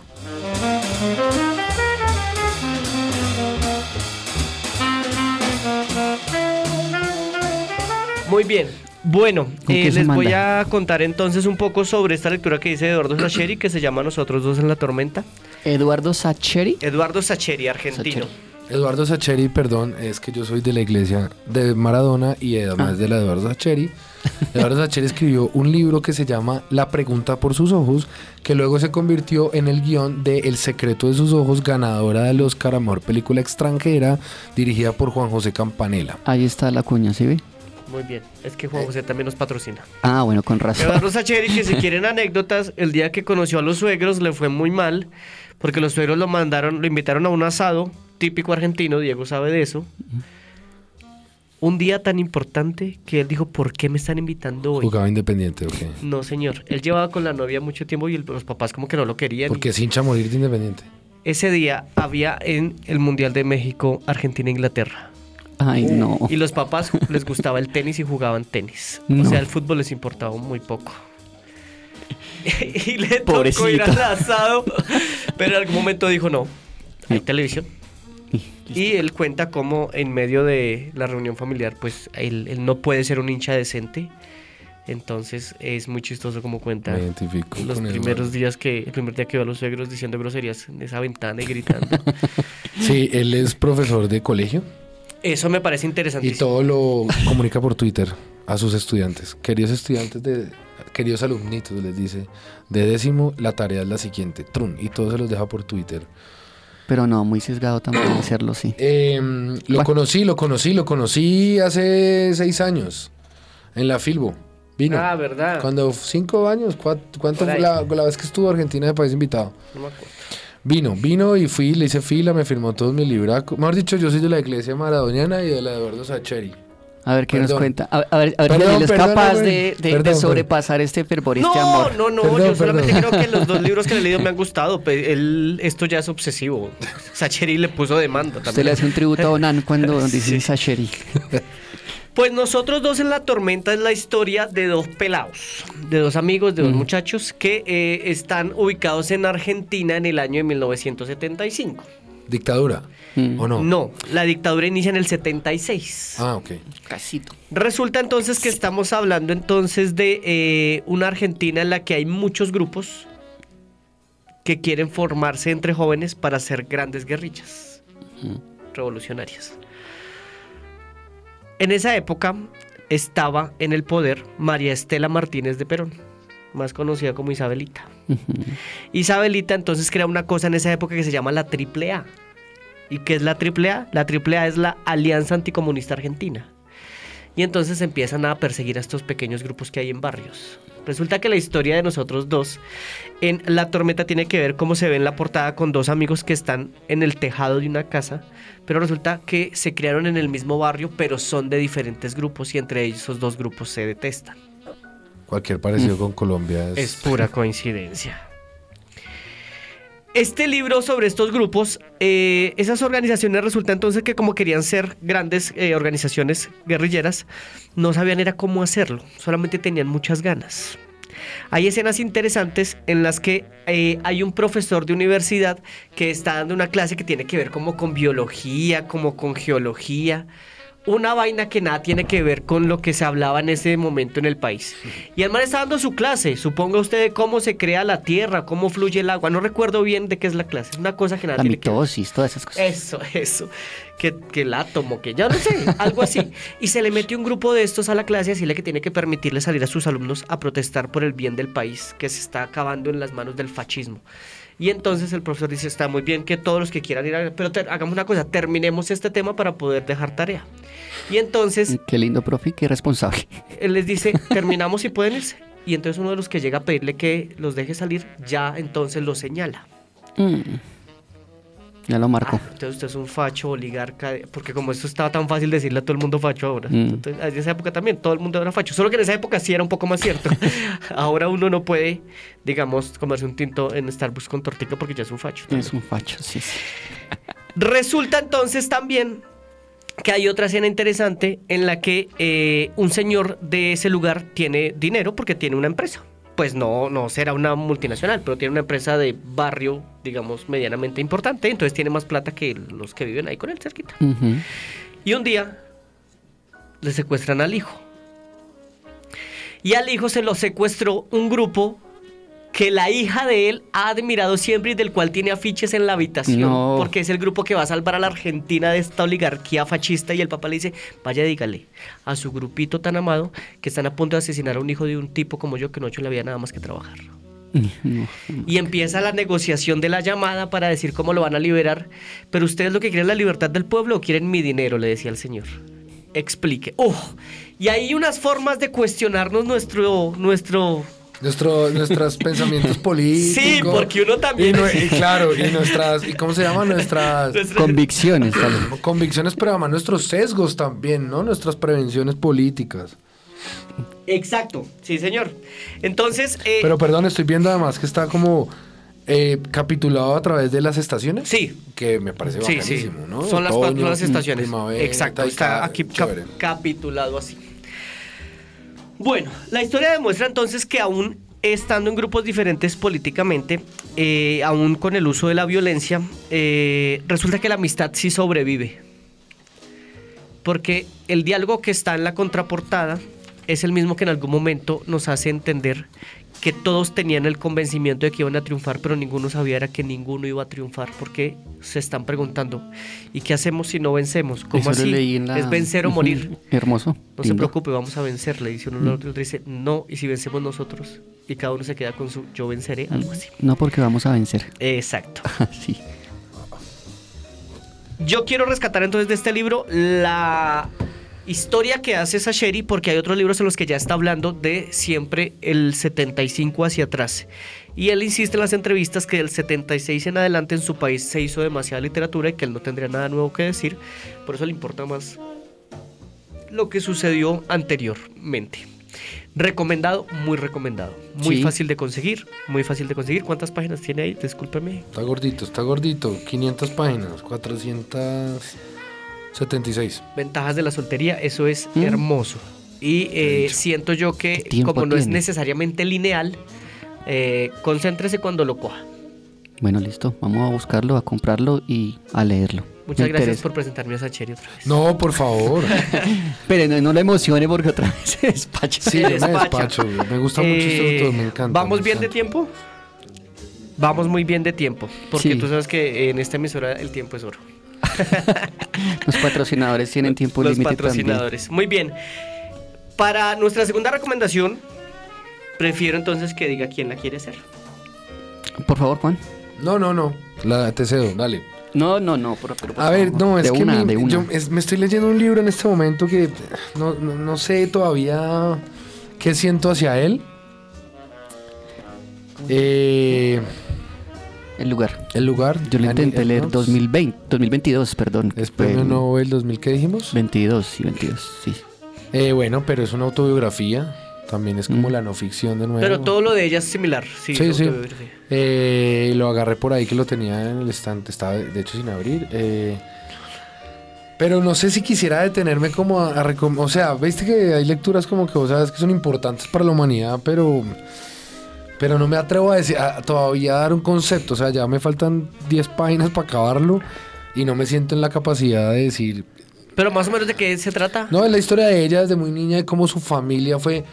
B: Muy bien. Bueno,
C: ¿Con
B: eh, les voy a contar entonces un poco sobre esta lectura que dice Eduardo Sacheri, que se llama Nosotros dos en la tormenta.
C: Eduardo Sacheri.
B: Eduardo Sacheri, argentino.
C: Sacheri.
D: Eduardo Sacheri, perdón, es que yo soy de la iglesia de Maradona y además
C: Ah.
D: de la de Eduardo Sacheri. Eduardo Sacheri escribió un libro que se llama La pregunta por sus ojos, que luego se convirtió en el guion de El secreto de sus ojos, ganadora del Oscar a Mejor Película Extranjera, dirigida por Juan José Campanella.
C: Ahí está la cuña, ¿sí ve?
B: Muy bien. Es que Juan José también nos patrocina.
C: Ah, bueno, con razón.
B: Eduardo Sacheri, que si quieren anécdotas, el día que conoció a los suegros le fue muy mal, porque los suegros lo mandaron, lo invitaron a un asado típico argentino, Diego sabe de eso. Un día tan importante que él dijo, ¿por qué me están invitando hoy?
D: Jugaba independiente, ok.
B: No, señor. Él llevaba con la novia mucho tiempo y el- los papás como que no lo querían.
D: Porque es hincha a morir de independiente.
B: Ese día había en el Mundial de México, Argentina, Inglaterra.
C: Ay, no.
B: Y los papás les gustaba el tenis y jugaban tenis. O
C: No.
B: sea, el fútbol les importaba muy poco. y le tocó ir
C: Pobrecito.
B: al asado, pero en algún momento dijo no, hay televisión. Y él cuenta cómo en medio de la reunión familiar, pues él, él no puede ser un hincha decente. Entonces es muy chistoso como cuenta
D: Me identifico.
B: los primeros días que, el primer día que veo a los suegros diciendo groserías en esa ventana y gritando.
D: Sí, él es profesor de colegio
B: Eso me parece
D: y
B: interesantísimo.
D: todo lo comunica por Twitter a sus estudiantes. Queridos estudiantes de queridos alumnitos, les dice, de décimo la tarea es la siguiente, trun, y todo se los deja por Twitter.
C: Pero no, muy sesgado también hacerlo, sí.
D: Eh, lo
C: Bueno.
D: conocí, lo conocí, lo conocí hace seis años en la Filbo. Vino.
B: Ah, ¿verdad?
D: Cuando cinco años, ¿cuá- ¿cuánto fue la vez que estuvo Argentina de país invitado?
B: No me acuerdo.
D: Vino, vino y fui, le hice fila, me firmó todos mis libracos. Mejor dicho, yo soy de la iglesia maradoniana y de la de Eduardo Sacheri.
C: A ver qué nos cuenta. A, a ver, a ver
D: Perdón,
C: si él es
D: perdón,
C: capaz de, de- de
D: Perdón, perdón.
C: sobrepasar este fervor y este
B: No,
C: amor.
B: no, no,
D: Perdón,
B: yo solamente
D: perdón.
B: creo que los dos libros que le he leído me han gustado. él- esto ya es obsesivo. Sacheri le puso demanda
C: Usted le
B: también.
C: hace un tributo a Onan cuando dice
B: Sí.
C: Sacheri.
B: Pues nosotros dos en la tormenta es la historia de dos pelados, de dos amigos, de dos
C: Mm.
B: muchachos que eh, están ubicados en Argentina en el año de 1975.
D: ¿Dictadura?
C: Mm.
D: ¿O no?
B: No, la dictadura inicia en el 76.
D: Ah, ok.
C: Casito.
B: Resulta entonces que estamos hablando entonces de eh, una Argentina en la que hay muchos grupos que quieren formarse entre jóvenes para hacer grandes guerrillas revolucionarias. En esa época estaba en el poder María Estela Martínez de Perón, más conocida como Isabelita. Isabelita entonces crea una cosa en esa época que se llama la AAA. ¿Y qué es la AAA? La AAA es la Alianza Anticomunista Argentina. Y entonces empiezan a perseguir a estos pequeños grupos que hay en barrios. Resulta que la historia de nosotros dos en La Tormenta tiene que ver cómo se ve en la portada con dos amigos que están en el tejado de una casa, pero resulta que se criaron en el mismo barrio, pero son de diferentes grupos y entre ellos esos dos grupos se detestan.
D: Cualquier parecido con Colombia es...
B: Es pura coincidencia. Este libro sobre estos grupos, eh, esas organizaciones resulta entonces que como querían ser grandes eh, organizaciones guerrilleras, no sabían era cómo hacerlo, solamente tenían muchas ganas. Hay escenas interesantes en las que eh, hay un profesor de universidad que está dando una clase que tiene que ver como con biología, como con geología, una vaina que nada tiene que ver con lo que se hablaba en ese momento en el país. Y el man está dando su clase, suponga usted de cómo se crea la tierra, cómo fluye el agua, no recuerdo bien de qué es la clase, es una cosa que nada
C: La
B: tiene que ver.
C: mitosis, todas esas cosas.
B: Eso, eso. Que, que el átomo, que ya no sé, algo así. Y se le mete un grupo de estos a la clase y decirle que tiene que permitirle salir a sus alumnos a protestar por el bien del país que se está acabando en las manos del fascismo. Y entonces el profesor dice, está muy bien que todos los que quieran ir a... Pero hagamos una cosa, terminemos este tema para poder dejar tarea. Y entonces
C: Qué lindo, profe, qué responsable.
B: él les dice, terminamos y pueden irse. Y entonces uno de los que llega a pedirle que los deje salir, ya entonces lo señala.
C: Mm. Ya lo marco.
B: Ah, entonces usted es un facho, oligarca, porque como esto estaba tan fácil decirle a todo el mundo facho ahora.
C: Mm.
B: Entonces, en esa época también todo el mundo era facho, solo que en esa época sí era un poco más cierto. ahora uno no puede, digamos, comerse un tinto en Starbucks con tortilla porque ya es un facho.
C: Es un facho, sí, sí.
B: Resulta entonces también que hay otra escena interesante en la que eh, un señor de ese lugar tiene dinero porque tiene una empresa. Pues no, no será una multinacional, pero tiene una empresa de barrio, digamos, medianamente importante. Entonces tiene más plata que los que viven ahí con él cerquita. Y un día le secuestran al hijo. Y al hijo se lo secuestró un grupo que la hija de él ha admirado siempre y del cual tiene afiches en la habitación.
C: No.
B: Porque es el grupo que va a salvar a la Argentina de esta oligarquía fascista. Y el papá le dice, vaya dígale a su grupito tan amado que están a punto de asesinar a un hijo de un tipo como yo que no ha hecho en la vida nada más que trabajar.
C: No.
B: Y empieza la negociación de la llamada para decir cómo lo van a liberar. Pero ustedes lo que quieren es la libertad del pueblo o quieren mi dinero, le decía el señor. Explique. ¡Oh! Y hay unas formas de cuestionarnos nuestro, nuestro
D: Nuestro, nuestros pensamientos políticos.
B: Sí, porque uno también-
D: Y, claro, y nuestras, ¿y cómo se llama? Nuestras
C: Convicciones, vez.
D: convicciones, pero además nuestros sesgos también, ¿no? Nuestras prevenciones políticas.
B: Exacto, sí, señor. Entonces, eh,
D: Pero perdón, estoy viendo además que está como eh, capitulado a través de las estaciones.
B: Sí.
D: Que me parece
B: sí, sí,
D: bacanísimo, ¿no?
B: son las, cuatro- las estaciones.
D: primavera,
B: Exacto, está aquí cap- capitulado así. Bueno, la historia demuestra entonces que aún estando en grupos diferentes políticamente, eh, aún con el uso de la violencia, eh, resulta que la amistad sí sobrevive. Porque el diálogo que está en la contraportada es el mismo que en algún momento nos hace entender que todos tenían el convencimiento de que iban a triunfar, pero ninguno sabía era que ninguno iba a triunfar, porque se están preguntando, ¿y qué hacemos si no vencemos? ¿Cómo
C: Eso
B: así?
C: la-
B: ¿Es vencer o morir?
C: Hermoso.
B: No se preocupe, vamos a vencer, le dice uno al otro, otro dice, no, y si vencemos nosotros, y cada uno se queda con su yo venceré, algo así.
C: No porque vamos a vencer.
B: Exacto.
C: sí.
B: Yo quiero rescatar entonces de este libro la historia que hace Sasheri, porque hay otros libros en los que ya está hablando de siempre el 75 hacia atrás. Y él insiste en las entrevistas que del 76 en adelante en su país se hizo demasiada literatura y que él no tendría nada nuevo que decir. Por eso le importa más lo que sucedió anteriormente. Recomendado, muy recomendado. Muy
C: Sí.
B: fácil de conseguir, muy fácil de conseguir. ¿Cuántas páginas tiene ahí? Discúlpeme.
D: Está gordito, está gordito. 500 páginas, 476.
B: Ventajas de la soltería, eso es
C: Mm.
B: hermoso. Y eh, siento yo que
C: ¿Qué tiempo
B: como no es necesariamente lineal, eh, concéntrese cuando lo coja.
C: Bueno, listo. Vamos a buscarlo, a comprarlo y a leerlo.
B: Muchas
C: Me
B: gracias
C: interesa.
B: por presentarme a Sacheri otra vez.
D: No, por favor.
C: Pero no, no le emocione porque otra vez se despacha.
D: Sí,
B: Se
D: yo me
B: despacha.
D: despacho. Me gusta mucho este
B: Eh,
D: autor, me encanta.
B: ¿Vamos
D: me
B: bien de tiempo? Vamos muy bien de tiempo, porque
C: Sí.
B: tú sabes que en esta emisora el tiempo es oro.
C: Los patrocinadores tienen tiempo
B: Los
C: límite
B: patrocinadores. Muy bien. Para nuestra segunda recomendación, prefiero entonces que diga quién la quiere hacer.
C: Por favor, Juan.
D: No, no, no. La te cedo, dale.
C: No, no, no. Por, pero por
D: A ver, no, es
C: de
D: que
C: una,
D: mi-
C: de una.
D: yo es- me estoy leyendo un libro en este momento que no, no, no sé todavía qué siento hacia él. Eh,
C: El lugar.
D: el lugar.
C: Yo lo intenté leer
D: Ernaux.
C: 2020, 2022, perdón.
D: Es premio
C: el
D: Nobel 2000, ¿qué dijimos?
C: 22, sí, 22, sí.
D: Eh, bueno, pero es una autobiografía. También es como
C: Mm.
D: la no ficción de nuevo.
B: Pero todo lo de ella es similar. Sí,
D: Sí, Eh, lo agarré por ahí que lo tenía en el estante, estaba de hecho sin abrir. eh, pero no sé si quisiera detenerme como a, a O sea, viste que hay lecturas como que vos sabes que son importantes para la humanidad, pero... Pero no me atrevo a decir, a- todavía a dar un concepto. O sea, ya me faltan 10 páginas para acabarlo y no me siento en la capacidad de decir...
B: Pero más o menos de qué se trata.
D: No, es la historia de ella desde muy niña, de cómo su familia fue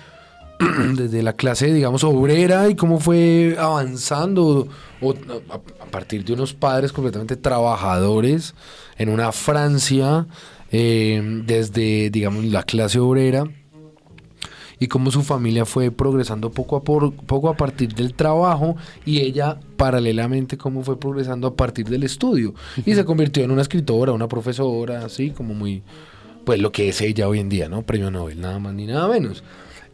D: desde la clase, digamos, obrera y cómo fue avanzando o- a, a partir de unos padres completamente trabajadores en una Francia, eh, desde, digamos, la clase obrera y cómo su familia fue progresando poco a por- poco a partir del trabajo y ella paralelamente cómo fue progresando a partir del estudio y se convirtió en una escritora, una profesora, así como muy pues lo que es ella hoy en día, ¿no? Premio Nobel, nada más ni nada menos.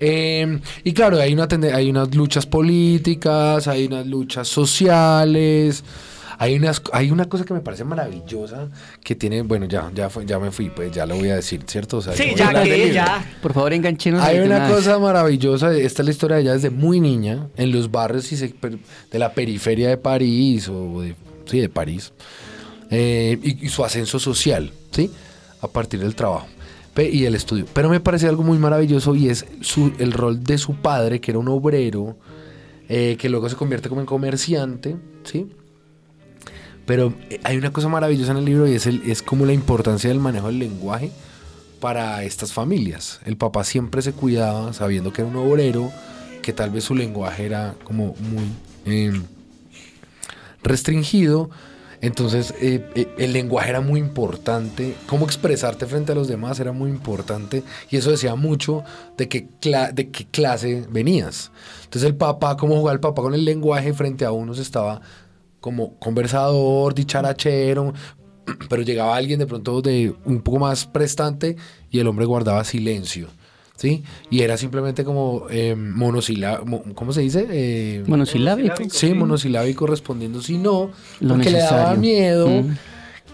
D: Eh, y claro, hay, una hay unas luchas políticas, hay unas luchas sociales, hay, unas, hay una cosa que me parece maravillosa que tiene, bueno, ya, ya, fue- ya me fui, pues ya lo voy a decir, ¿cierto? O sea,
B: Sí, ya que ya.
C: Por favor, enganchenos.
D: Hay una cosa maravillosa, esta es la historia de ella desde muy niña, en los barrios y se- de la periferia de París, o de, sí, de París, eh, y, y su ascenso social, ¿sí? A partir del trabajo y el estudio. Pero me parece algo muy maravilloso y es su, el rol de su padre, que era un obrero, eh, que luego se convierte como en comerciante, ¿sí? Pero eh, hay una cosa maravillosa en el libro y es, el, es como la importancia del manejo del lenguaje para estas familias. El papá siempre se cuidaba sabiendo que era un obrero, que tal vez su lenguaje era como muy eh, restringido. Entonces eh, eh, el lenguaje era muy importante, cómo expresarte frente a los demás era muy importante y eso decía mucho de qué, de qué clase venías. Entonces el papá, cómo jugaba el papá con el lenguaje frente a unos estaba como conversador, dicharachero, pero llegaba alguien de pronto de un poco más prestante y el hombre guardaba silencio, ¿sí? Y era simplemente como eh, monosilábico, ¿cómo se dice? Eh,
C: Monosilábico.
D: Sí, monosilábico respondiendo si no,
C: Lo
D: porque le daba miedo
C: Mm.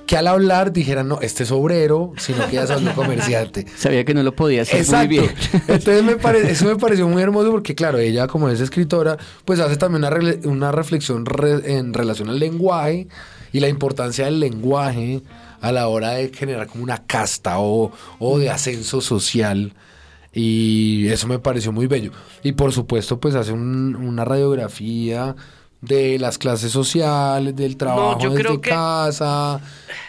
D: Que al hablar dijeran, no, este es obrero, sino que ya es un comerciante.
C: Sabía que no lo podía hacer
D: Exacto.
C: muy bien.
D: Entonces me pare- eso me pareció muy hermoso porque, claro, ella como es escritora, pues hace también una, reflexión re- en relación al lenguaje y la importancia del lenguaje a la hora de generar como una casta o, o de ascenso social. Y eso me pareció muy bello. Y por supuesto, pues hace un- una radiografía de las clases sociales, del trabajo
B: yo
D: desde
B: creo que-
D: casa,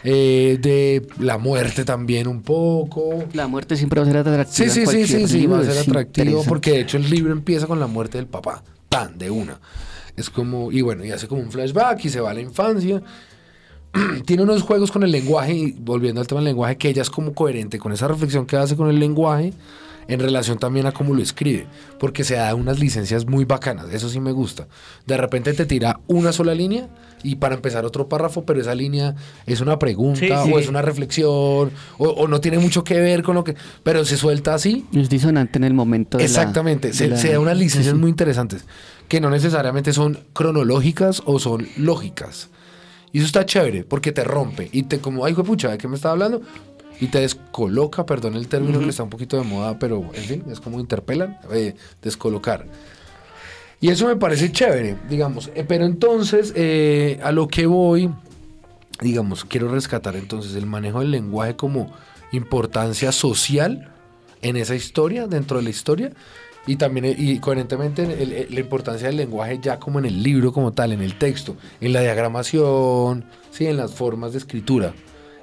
D: eh, de la muerte también un poco.
C: La muerte siempre va a ser atractiva.
D: Sí, sí, sí, sí, sí, va a ser atractivo porque de hecho el libro empieza con la muerte del papá, tan, de una. Es como, y bueno, y hace como un flashback y se va a la infancia. Tiene unos juegos con el lenguaje, y volviendo al tema del lenguaje, que ella es como coherente con esa reflexión que hace con el lenguaje en relación también a cómo lo escribe, porque se da unas licencias muy bacanas, eso sí me gusta. De repente te tira una sola línea y para empezar otro párrafo, pero esa línea es una pregunta
B: Sí, sí.
D: o es una reflexión o, o no tiene mucho que ver con lo que, pero se suelta así
C: Es disonante en el momento de la-
D: Exactamente,
C: de
D: se,
C: la-
D: se da unas licencias
C: sí,
D: muy interesantes que no necesariamente son cronológicas o son lógicas. Y eso está chévere porque te rompe y te como, ay, pucha, ¿de qué me estaba hablando? Y te descoloca, perdón el término que está un poquito de moda, pero en fin, es como interpelan, eh, descolocar. Y eso me parece chévere, digamos. Eh, pero entonces, eh, a lo que voy, digamos, quiero rescatar entonces el manejo del lenguaje como importancia social en esa historia, dentro de la historia, y también, y coherentemente, el- el- la importancia del lenguaje ya como en el libro como tal, en el texto, en la diagramación, sí, en las formas de escritura.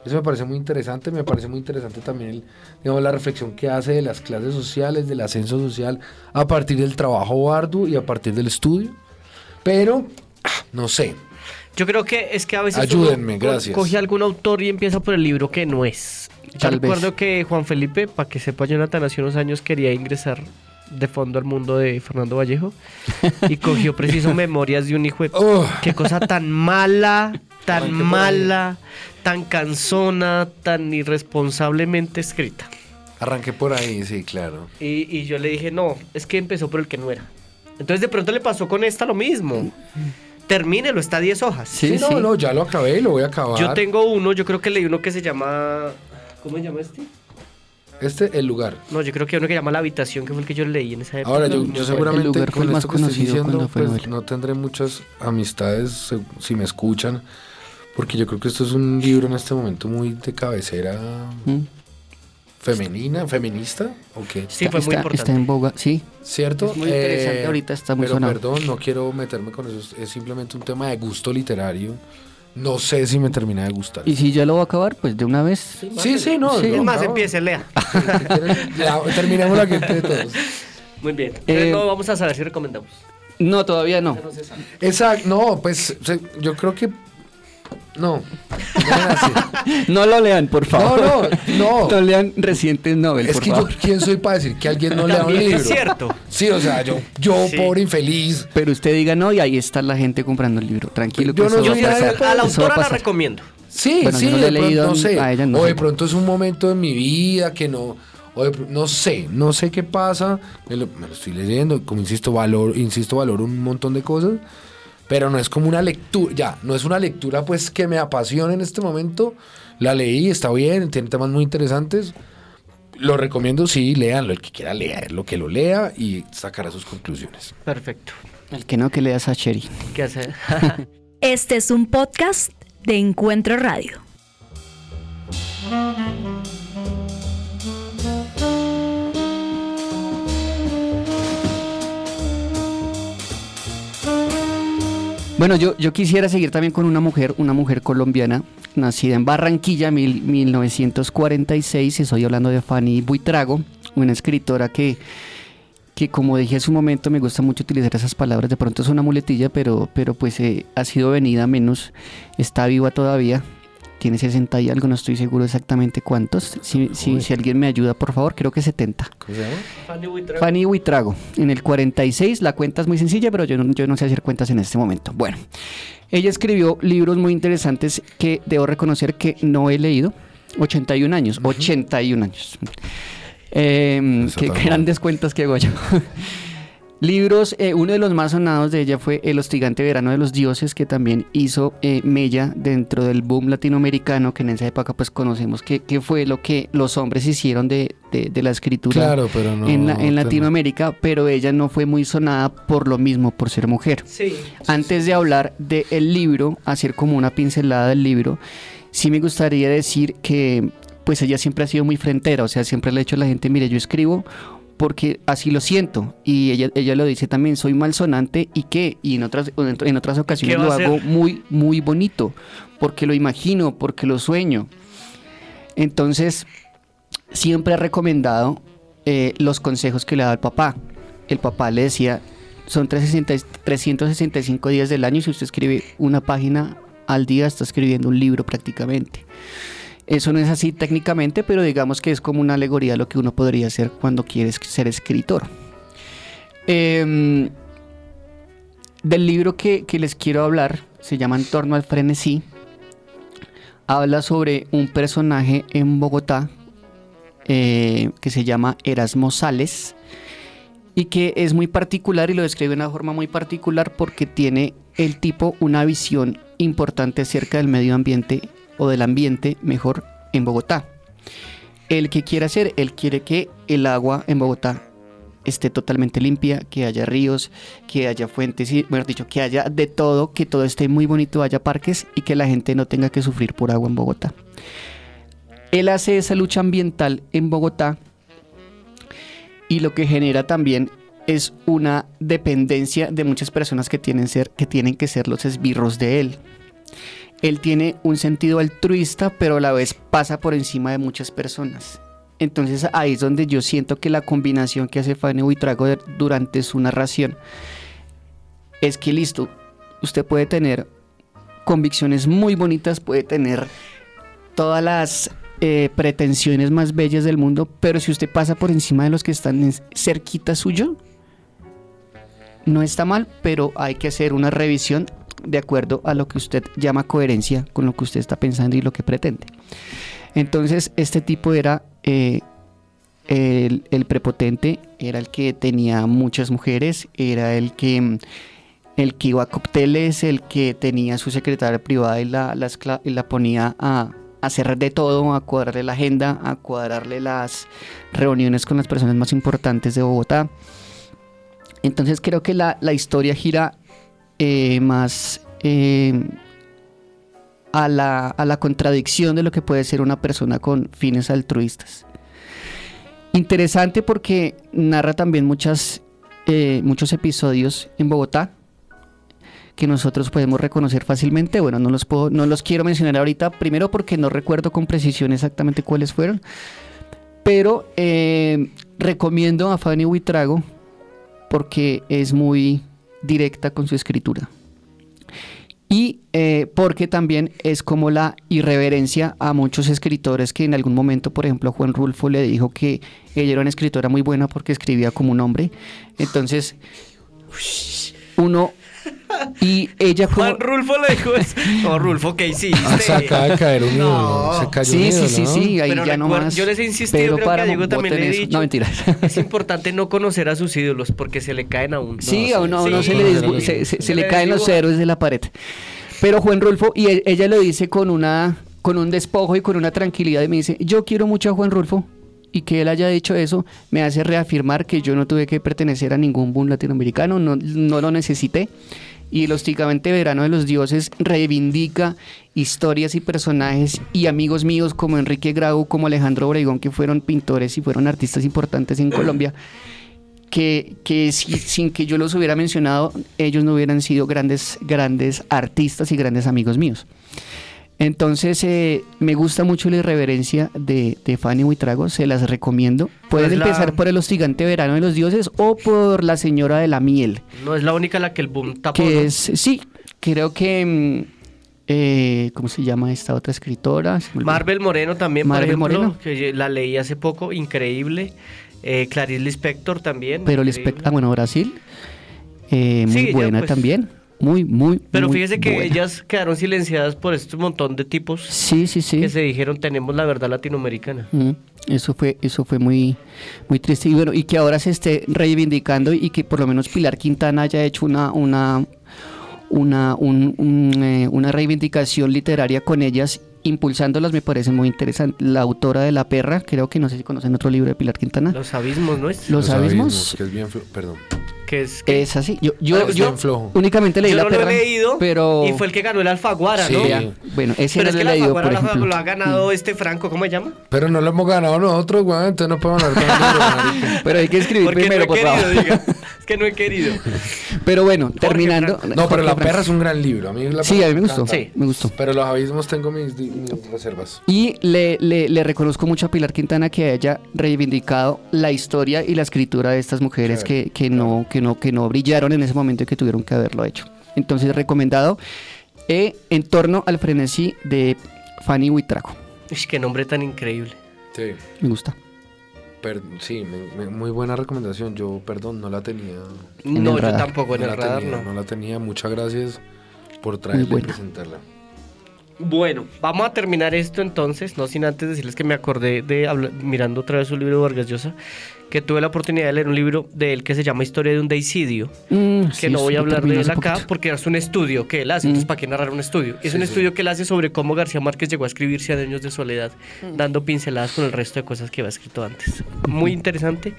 D: Eso me parece muy interesante, me parece muy interesante también el, digamos, la reflexión que hace de las clases sociales, del ascenso social, a partir del trabajo arduo y a partir del estudio. Pero, ah, no sé,
B: Yo creo que es que a veces
D: Ayúdenme,
B: uno
D: gracias.
B: coge algún autor y empieza por el libro que no es. Yo
C: Tal
B: recuerdo
C: vez.
B: que Juan Felipe, para que sepa Jonathan, hace unos años quería ingresar de fondo al mundo de Fernando Vallejo y cogió preciso Memorias de un hijo de... Qué cosa tan mala, tan mala, tan cansona, tan irresponsablemente escrita.
D: arranqué por ahí, sí, claro.
B: Y, y yo le dije, no, es que empezó por el que no era. Entonces de pronto le pasó con esta lo mismo. Termínelo, está a 10 hojas.
C: Sí,
D: Sí, no,
C: sí.
D: no, ya lo acabé y lo voy a acabar.
B: Yo tengo uno, yo creo que leí uno que se llama. ¿Cómo se llama este?
D: Este, el lugar.
B: No, yo creo que hay uno que llama La Habitación, que fue el que yo leí en esa época.
D: Ahora, yo, yo seguramente
C: lugar fue
D: con
C: el más
D: esto que estoy diciendo, pues, no tendré muchas amistades si me escuchan, porque yo creo que esto es un libro en este momento muy de cabecera
C: ¿Mm?
D: femenina, feminista, ¿o qué?
B: Sí, fue muy
C: está,
B: importante.
C: está en boga, sí.
D: ¿Cierto?
C: Es muy interesante, ahorita está muy
D: pero
C: sonado.
D: perdón, no quiero meterme con eso, es- simplemente un tema de gusto literario. No sé si me termina de gustar.
C: Y si ya lo va a acabar, pues de una vez.
D: Sí, sí, no.
C: Sí,
B: Es más, empiece, lea.
D: Ya, terminemos la que entre todos.
B: Muy bien. Entonces,
C: Eh,
B: no, vamos a saber si recomendamos.
C: No, todavía no.
D: Exacto, no, pues yo creo que. No. no
C: lo lean, por favor.
D: No, no, no.
C: No lean recientes Nobel,
D: Es
C: por
D: que yo. ¿quién soy para decir que alguien no lea un libro?
B: es cierto.
D: Sí, o sea, yo, yo
B: Sí.
D: pobre infeliz.
C: Pero usted diga no y ahí está la gente comprando el libro. Tranquilo que
D: Yo
C: eso
D: no
C: va
D: soy
C: a
B: A
C: pasar.
D: nadie,
B: la
C: va a
B: autora la recomiendo.
D: Sí,
C: Bueno,
D: sí,
C: yo no lo he
D: de pronto,
C: leído
D: no sé.
C: a ella, no
D: o de
C: sé.
D: pronto es un momento en mi vida que no. O de no sé, no sé qué pasa. Me lo, me lo estoy leyendo. Como insisto, valor, insisto, valoro un montón de cosas. Pero no es como una lectura, ya, no es una lectura pues que me apasione en este momento. La leí, está bien, tiene temas muy interesantes. Lo recomiendo, sí, léanlo. El que quiera leerlo, que lo lea y sacará sus conclusiones.
B: Perfecto.
C: El que no, que lea Sacheri.
B: ¿Qué hace?
A: Este es un podcast de Encuentro Radio.
C: Bueno, yo, yo quisiera seguir también con una mujer, una mujer colombiana, nacida en Barranquilla, mil- 1946. Estoy hablando de Fanny Buitrago, una escritora que, que como dije hace un momento, me gusta mucho utilizar esas palabras. De pronto es una muletilla, pero, pero pues eh, ha sido venida menos. Está viva todavía. Tiene 60 y algo, no estoy seguro exactamente cuántos. Si, si, si alguien me ayuda, por favor, creo que 70.
D: ¿Cómo se llama?
B: Fanny Buitrago.
C: Fanny Buitrago, en el 46, la cuenta es muy sencilla, pero yo no, yo no sé hacer cuentas en este momento. Bueno, ella escribió libros muy interesantes que debo reconocer que no he leído. 81 años, 81 años. Eh,
D: Está
C: qué grandes cuentas que hago yo. Libros, eh, uno de los más sonados de ella fue El hostigante verano de los dioses, que también hizo eh, Mella dentro del boom latinoamericano, que en esa época pues conocemos que, que fue lo que los hombres hicieron de, de- de la escritura
D: Claro, pero no.
C: en, la- en. Latinoamérica, pero ella no fue muy sonada por lo mismo, por ser mujer.
B: Sí.
C: Antes de hablar del libro, hacer como una pincelada del libro, sí me gustaría decir que pues ella siempre ha sido muy frentera, o sea, siempre le ha dicho a la gente, mire, yo escribo porque así lo siento y ella, ella lo dice también, soy malsonante y qué, y en otras, en otras ocasiones
B: ¿Qué va
C: lo hago muy, muy bonito, porque lo imagino, porque lo sueño. Entonces, siempre ha recomendado eh, los consejos que le da el papá. El papá le decía, son 360 365 días del año y si usted escribe una página al día, está escribiendo un libro prácticamente. Eso no es así técnicamente, pero digamos que es como una alegoría lo que uno podría hacer cuando quiere es- ser escritor. Em, del libro que, que les quiero hablar, se llama En torno al frenesí, habla sobre un personaje en Bogotá eh, que se llama Erasmo Sales y que es muy particular y lo describe de una forma muy particular porque tiene el tipo una visión importante acerca del medio ambiente o del ambiente mejor en Bogotá. El que quiere hacer, él quiere que el agua en Bogotá esté totalmente limpia, que haya ríos, que haya fuentes, y, bueno, dicho, que haya de todo, que todo esté muy bonito, haya parques y que la gente no tenga que sufrir por agua en Bogotá. Él hace esa lucha ambiental en Bogotá y lo que genera también es una dependencia de muchas personas que tienen, ser, que, tienen que ser los esbirros de él. Él tiene un sentido altruista, pero a la vez pasa por encima de muchas personas. Entonces ahí es donde yo siento que la combinación que hace Fanny Buitrago durante su narración es que listo, usted puede tener convicciones muy bonitas, puede tener todas las eh, pretensiones más bellas del mundo, pero si usted pasa por encima de los que están cerquita suyo, no está mal, pero hay que hacer una revisión de acuerdo a lo que usted llama coherencia con lo que usted está pensando y lo que pretende. Entonces, este tipo era eh, el, prepotente, era el que tenía muchas mujeres, era el que, el que iba a cócteles, el que tenía su secretaria privada y la, la y la ponía a, hacer de todo, a cuadrarle la agenda, a cuadrarle las reuniones con las personas más importantes de Bogotá. Entonces creo que la, la historia gira eh, más eh, a, la, a la contradicción de lo que puede ser una persona con fines altruistas. Interesante porque narra también muchas, eh, muchos episodios en Bogotá que nosotros podemos reconocer fácilmente. Bueno, no los, puedo, no los quiero mencionar ahorita, primero porque no recuerdo con precisión exactamente cuáles fueron, pero recomiendo a Fanny Huitrago porque es muy directa con su escritura. Y eh, porque también es como la irreverencia a muchos escritores que en algún momento, por ejemplo, Juan Rulfo le dijo que ella era una escritora muy buena porque escribía como un hombre. Entonces, uno y ella como...
B: Juan Rulfo le dijo eso. No, Rulfo, ¿qué hiciste?
D: Ah, se acaba de caer un
B: No.
D: ídolo. Se cayó un
C: Sí, sí,
D: ídolo,
C: sí,
D: ¿no?
C: sí, ahí
B: Pero
C: ya no más.
B: yo les he insistido,
C: Pedro
B: creo que a Diego también le he
C: eso.
B: dicho.
C: No, mentira.
B: Es importante no conocer a sus ídolos porque se le caen a uno.
C: Sí,
D: sí,
C: a uno, a uno
B: sí,
C: se, le, se, le caen los héroes de la pared. Pero Juan Rulfo, y e- ella lo dice con una con un despojo y con una tranquilidad y me dice, yo quiero mucho a Juan Rulfo y que él haya dicho eso me hace reafirmar que yo no tuve que pertenecer a ningún boom latinoamericano, no, no lo necesité. Y el hostigamente verano de los dioses reivindica historias y personajes y amigos míos como Enrique Grau, como Alejandro Obregón, que fueron pintores y fueron artistas importantes en Colombia que, que si- sin que yo los hubiera mencionado, ellos no hubieran sido grandes, grandes artistas y grandes amigos míos. Entonces, eh, me gusta mucho la irreverencia de, de Fanny Huitrago, se las recomiendo. Pueden
B: es la-
C: empezar por El hostigante verano de los dioses o por La señora de la miel,
B: No es la única la que el boom tapó.
C: que es, sí, creo que, mm, eh, ¿cómo se llama esta otra escritora?
B: Marvel Moreno también,
C: Marvel
B: por ejemplo,
C: Moreno.
B: que la leí hace poco, increíble. Eh, Clarice Lispector también.
C: Pero espect- ah, bueno, Brasil, eh, muy
B: Sí,
C: buena
B: pues.
C: también, muy, muy,
B: Pero
C: muy
B: fíjese que
C: buena.
B: ellas quedaron silenciadas por este montón de tipos
C: Sí, sí, sí.
B: que se dijeron tenemos la verdad latinoamericana.
C: Mm, Eso fue, eso fue muy, muy triste. Y bueno, y que ahora se esté reivindicando y que por lo menos Pilar Quintana haya hecho una, una, una, un- un, eh, una reivindicación literaria con ellas, impulsándolas, me parece muy interesante. La autora de La Perra, creo que no sé si conocen otro libro de Pilar Quintana.
B: Los abismos, ¿no es?
C: Los abismos.
D: Que es bien flo- Perdón.
B: Que es que
C: Es así. Yo, yo, yo
D: flojo.
C: únicamente leí
B: yo
C: La
B: no
C: Perra.
B: lo he leído
C: pero...
B: y fue el que ganó el Alfaguara,
D: Sí.
B: ¿no?
C: Vea, bueno, ese
B: Pero
C: no
B: es
C: lo
B: que
C: he
B: el
C: leído,
B: Alfaguara
C: por
B: lo lo ha ganado este Franco, ¿cómo se llama?
D: Pero no lo hemos ganado nosotros, güey. Entonces no podemos hablar con el libro, marica.
C: Pero hay que escribir
B: Porque
C: primero,
B: no
C: por
B: he
C: favor.
B: querido, diga. Es que no he querido.
C: Pero bueno, terminando.
D: No, pero La Perra es un gran libro. A mí la
C: Sí, a mí me gustó.
B: Sí.
C: Me gustó.
D: Pero Los Abismos tengo mis, mis reservas.
C: Y le, le- le reconozco mucho a Pilar Quintana que haya reivindicado la historia y la escritura de estas mujeres
D: Claro,
C: que, que no, que, no, que no brillaron en ese momento y que tuvieron que haberlo hecho. Entonces, recomendado eh, en torno al frenesí de Fanny Huitrago.
B: Uy, qué nombre tan increíble.
D: Sí.
C: Me gusta.
D: Per- sí, me- me- muy buena recomendación. Yo, perdón, no la tenía.
C: En
B: no, yo tampoco en
D: no
B: el
D: la
B: radar,
D: tenía,
B: no.
D: no la tenía. Muchas gracias por traerla y presentarla.
B: Bueno, vamos a terminar esto entonces, no sin antes decirles que me acordé de mirando otra vez un libro de Vargas Llosa, que tuve la oportunidad de leer un libro de él que se llama Historia de un deicidio,
C: Mm,
B: que
C: sí,
B: no voy a hablar de él acá
C: poquito.
B: porque es un estudio que él hace, entonces ¿para qué narrar un estudio? Es
D: Sí,
B: un
D: sí.
B: estudio que él hace sobre cómo García Márquez llegó a escribir Cien años de soledad, dando pinceladas con el resto de cosas que había escrito antes. Muy interesante,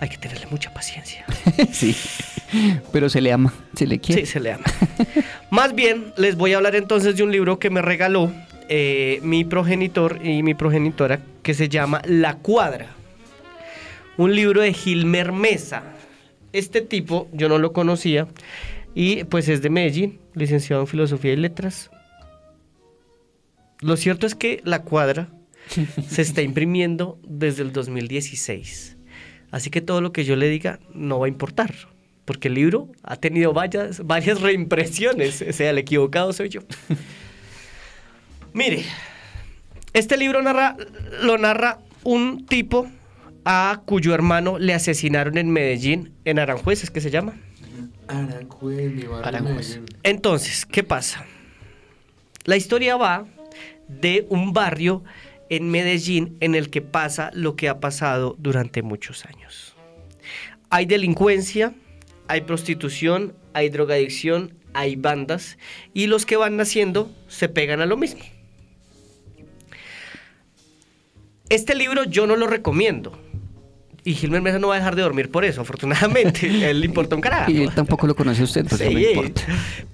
B: hay que tenerle mucha paciencia.
C: sí. Pero se le ama, se le quiere.
B: Sí, se le ama. Más bien, les voy a hablar entonces de un libro que me regaló eh, mi progenitor y mi progenitora, que se llama La Cuadra. Un libro de Gilmer Mesa. Este tipo yo no lo conocía y pues es de Medellín, licenciado en Filosofía y Letras. Lo cierto es que La Cuadra se está imprimiendo desde el 2016. Así que todo lo que yo le diga no va a importar. Porque el libro ha tenido varias, varias reimpresiones. O sea, el equivocado soy yo. Mire, este libro narra, lo narra un tipo a cuyo hermano le asesinaron en Medellín, en Aranjuez, es que se llama.
D: Aranjuez, mi barrio.
C: Aranjuez.
D: Medellín.
B: Entonces, ¿qué pasa? La historia va de un barrio en Medellín en el que pasa lo que ha pasado durante muchos años. Hay delincuencia, hay prostitución, hay drogadicción, hay bandas y los que van naciendo se pegan a lo mismo. Este libro yo no lo recomiendo. Y Gilmer Mesa no va a dejar de dormir por eso, afortunadamente. Él le importa un carajo.
C: Y él tampoco lo conoce usted, pues no
B: Sí,
C: me importa.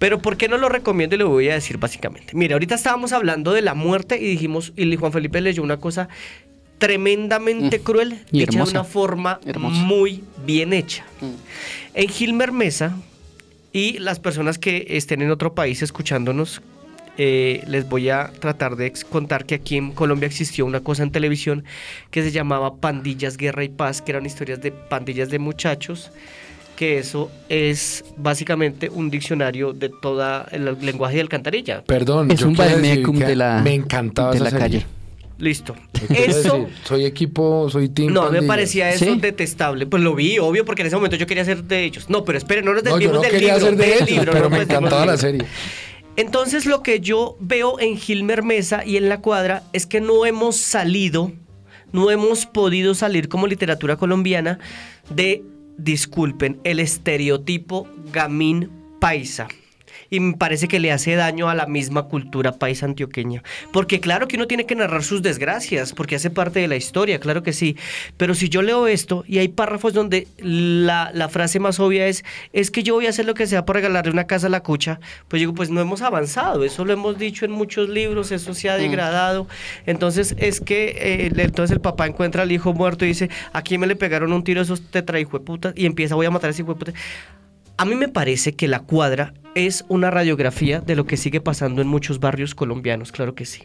B: Pero ¿por qué no lo recomiendo? Y le voy a decir básicamente. Mira, ahorita estábamos hablando de la muerte y dijimos, y Juan Felipe leyó una cosa tremendamente
C: Mm.
B: cruel,
C: Y
B: hecha de una forma
C: Hermosa.
B: muy bien hecha.
C: Mm.
B: En Gilmer Mesa, y las personas que estén en otro país escuchándonos, eh, les voy a tratar de contar que aquí en Colombia existió una cosa en televisión que se llamaba Pandillas, Guerra y Paz, que eran historias de pandillas de muchachos, que eso es básicamente un diccionario de toda el lenguaje de alcantarilla.
D: Perdón,
C: Es
D: yo
C: un
D: que
C: de la,
D: me encantaba
C: de
D: esa
C: la
D: serie.
C: calle.
B: Listo. Eso...
D: decir, soy equipo, soy team
B: No, me parecía eso
C: ¿Sí?
B: detestable. Pues lo vi, obvio, porque en ese momento yo quería ser de ellos. No, pero esperen, no nos
D: No, yo
B: desviemos
D: no
B: del
D: quería
B: libro.
D: ser de
B: del
D: ellos,
B: libro,
D: pero
B: no
D: me encantaba la serie.
B: Entonces lo que yo veo en Gilmer Mesa y en la cuadra es que no hemos salido, no hemos podido salir como literatura colombiana de, disculpen, el estereotipo gamín paisa. Y me parece que le hace daño a la misma cultura paisa antioqueña. Porque claro que uno tiene que narrar sus desgracias, porque hace parte de la historia, claro que sí. Pero si yo leo esto y hay párrafos donde la, la frase más obvia es, es que yo voy a hacer lo que sea por regalarle una casa a la cucha, pues digo, pues no hemos avanzado, eso lo hemos dicho en muchos libros, eso se ha degradado. Entonces es que eh, entonces el papá encuentra al hijo muerto y dice, aquí me le pegaron un tiro esos tetrahijueputas y empieza, voy a matar a ese hijueputa. A mí me parece que la cuadra es una radiografía de lo que sigue pasando en muchos barrios colombianos, claro que sí.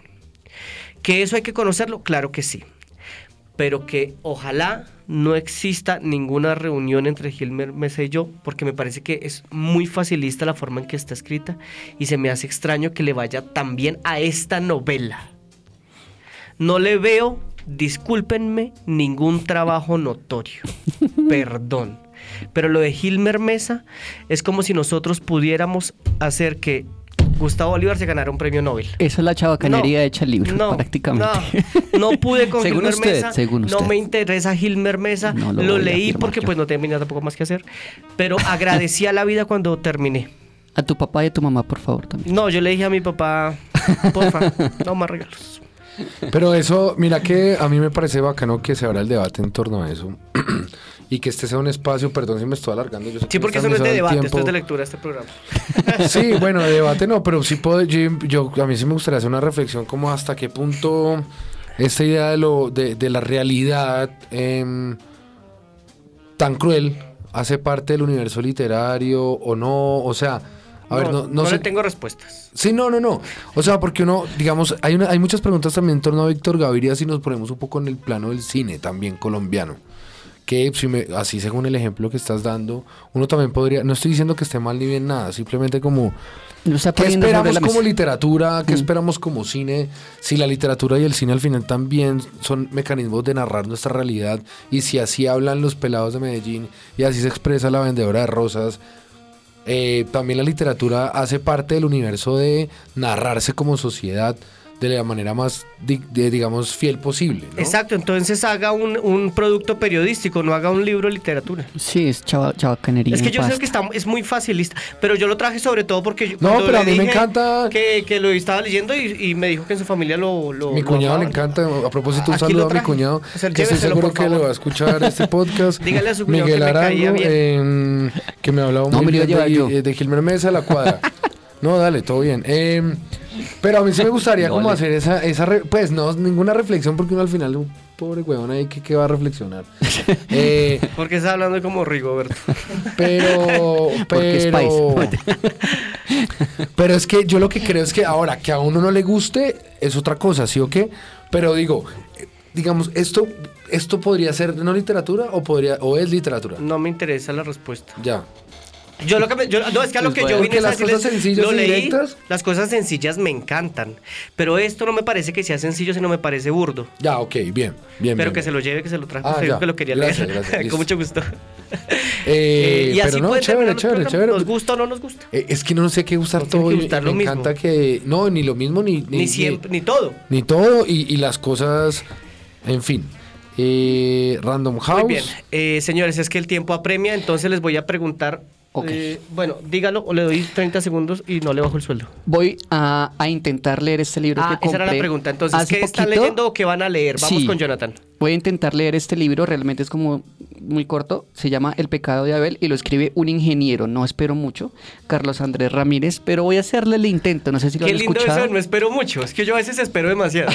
B: ¿Que eso hay que conocerlo? Claro que sí. Pero que ojalá no exista ninguna reunión entre Gilmer Mesa y yo, porque me parece que es muy facilista la forma en que está escrita y se me hace extraño que le vaya tan bien a esta novela. No le veo, discúlpenme, ningún trabajo notorio. Perdón. Pero lo de Gilmer Mesa es como si nosotros pudiéramos hacer que Gustavo Bolívar se ganara un premio Nobel.
C: Esa es la chabacanería
B: No,
C: hecha el libro,
B: no,
C: prácticamente.
B: No, no pude con
C: Según
B: Gilmer
C: usted,
B: Mesa.
C: según
B: No me interesa Gilmer Mesa.
C: No lo
B: leí porque
C: yo.
B: pues no tenía tampoco más que hacer. Pero agradecí a la vida cuando terminé.
C: A tu papá y a tu mamá, por favor, también.
B: No, yo le dije a mi papá, porfa, no más regalos.
D: Pero eso, mira que a mí me parece bacano que se abra el debate en torno a eso. y que este sea un espacio, perdón si me estoy alargando. Yo sé
B: Sí,
D: que
B: porque eso no es de debate, esto es de lectura, este programa.
D: Sí, bueno, de debate no, pero sí puedo, yo, yo- a mí sí me gustaría hacer una reflexión como hasta qué punto esta idea de, lo, de, de la realidad em, tan cruel hace parte del universo literario o no, o sea, a ver, no, no,
B: le
D: sé.
B: tengo respuestas.
D: Sí, no, no, no. O sea, porque uno, digamos, hay, una, hay muchas preguntas también en torno a Víctor Gaviria si nos ponemos un poco en el plano del cine también colombiano. Que si me, así según el ejemplo que estás dando, uno también podría, no estoy diciendo que esté mal ni bien nada, simplemente como
C: está
D: ¿Qué esperamos como literatura? ¿Qué
C: Mm.
D: esperamos como cine? Si la literatura y el cine al final también son mecanismos de narrar nuestra realidad y si así hablan los pelados de Medellín y así se expresa la vendedora de rosas, eh, también la literatura hace parte del universo de narrarse como sociedad de la manera más, de, digamos, fiel posible. ¿no?
B: Exacto, entonces haga un, un producto periodístico, no haga un libro de literatura.
C: Sí, es chava, chabacanería.
B: Es que yo sé que está, es muy facilista, pero yo lo traje sobre todo porque yo
D: No, pero a mí me encanta-
B: que, que lo estaba leyendo y, y me dijo que en su familia lo... lo
D: Mi
B: lo
D: cuñado le encanta, a propósito un
B: Aquí
D: saludo a mi cuñado,
B: O sea,
D: que estoy seguro que le va a escuchar este podcast.
B: Dígale a su cuñado
D: Miguel
B: que me caía
D: Arango,
B: bien.
D: em, que me hablaba
C: No,
D: muy
C: me lo
D: bien
C: a
D: de, de Gilmer Mesa, La Cuadra. no, dale, todo bien. Em, pero a mí sí me gustaría como hacer esa, esa re- pues no, ninguna reflexión porque uno al final, un pobre huevón ahí que, que va a reflexionar. Eh,
B: Porque está hablando como Rigoberto.
D: pero,
C: Porque es
D: pero, pero es que yo lo que creo es que ahora que a uno no le guste es otra cosa, ¿sí o qué? Pero digo, eh, digamos, esto, esto podría ser no literatura o podría o es literatura.
B: No me interesa la respuesta.
D: Ya.
B: Yo lo que me- yo- no, es que a lo
C: Pues
B: que yo vine es a
D: las
B: decirles,
D: cosas sencillas
B: lo
D: y
B: leí,
D: directas-
B: las cosas sencillas me encantan, pero esto no me parece que sea sencillo, sino me parece burdo.
D: Ya, ok, bien, bien.
B: Pero
D: bien,
B: que
D: bien.
B: se lo lleve, que se lo trajo,
D: Ah,
B: usted que lo quería
D: Gracias,
B: leer.
D: gracias.
B: Con mucho gusto.
D: Eh,
B: y así
D: no,
B: pueden
D: chévere, chévere, chévere.
B: ¿Nos gusta o no nos gusta?
D: Eh, es que no sé qué gustar
B: No
D: todo.
B: que
D: y
B: gustar
D: me
B: lo mismo.
D: encanta que. No, ni lo mismo, ni.
B: Ni, siempre, ni todo.
D: Ni todo, y, y las cosas. En fin. Eh, Random House.
B: Muy bien. Eh, señores, es que el tiempo apremia, entonces les voy a preguntar
C: Ok.
B: Eh, bueno, dígalo o le doy 30 segundos y no le bajo el sueldo.
C: Voy a, a intentar leer este libro
B: Ah,
C: que
B: esa era la pregunta. Entonces, ¿qué están
C: poquito.
B: leyendo o qué van a leer? Vamos
C: Sí.
B: con Jonathan.
C: Voy a intentar leer este libro, realmente es como muy corto, se llama El pecado de Abel y lo escribe un ingeniero, no espero mucho, Carlos Andrés Ramírez, pero voy a hacerle el intento, no sé si lo
B: Qué
C: han
B: lindo
C: escuchado,
B: eso, no espero mucho. Es que yo a veces espero demasiado.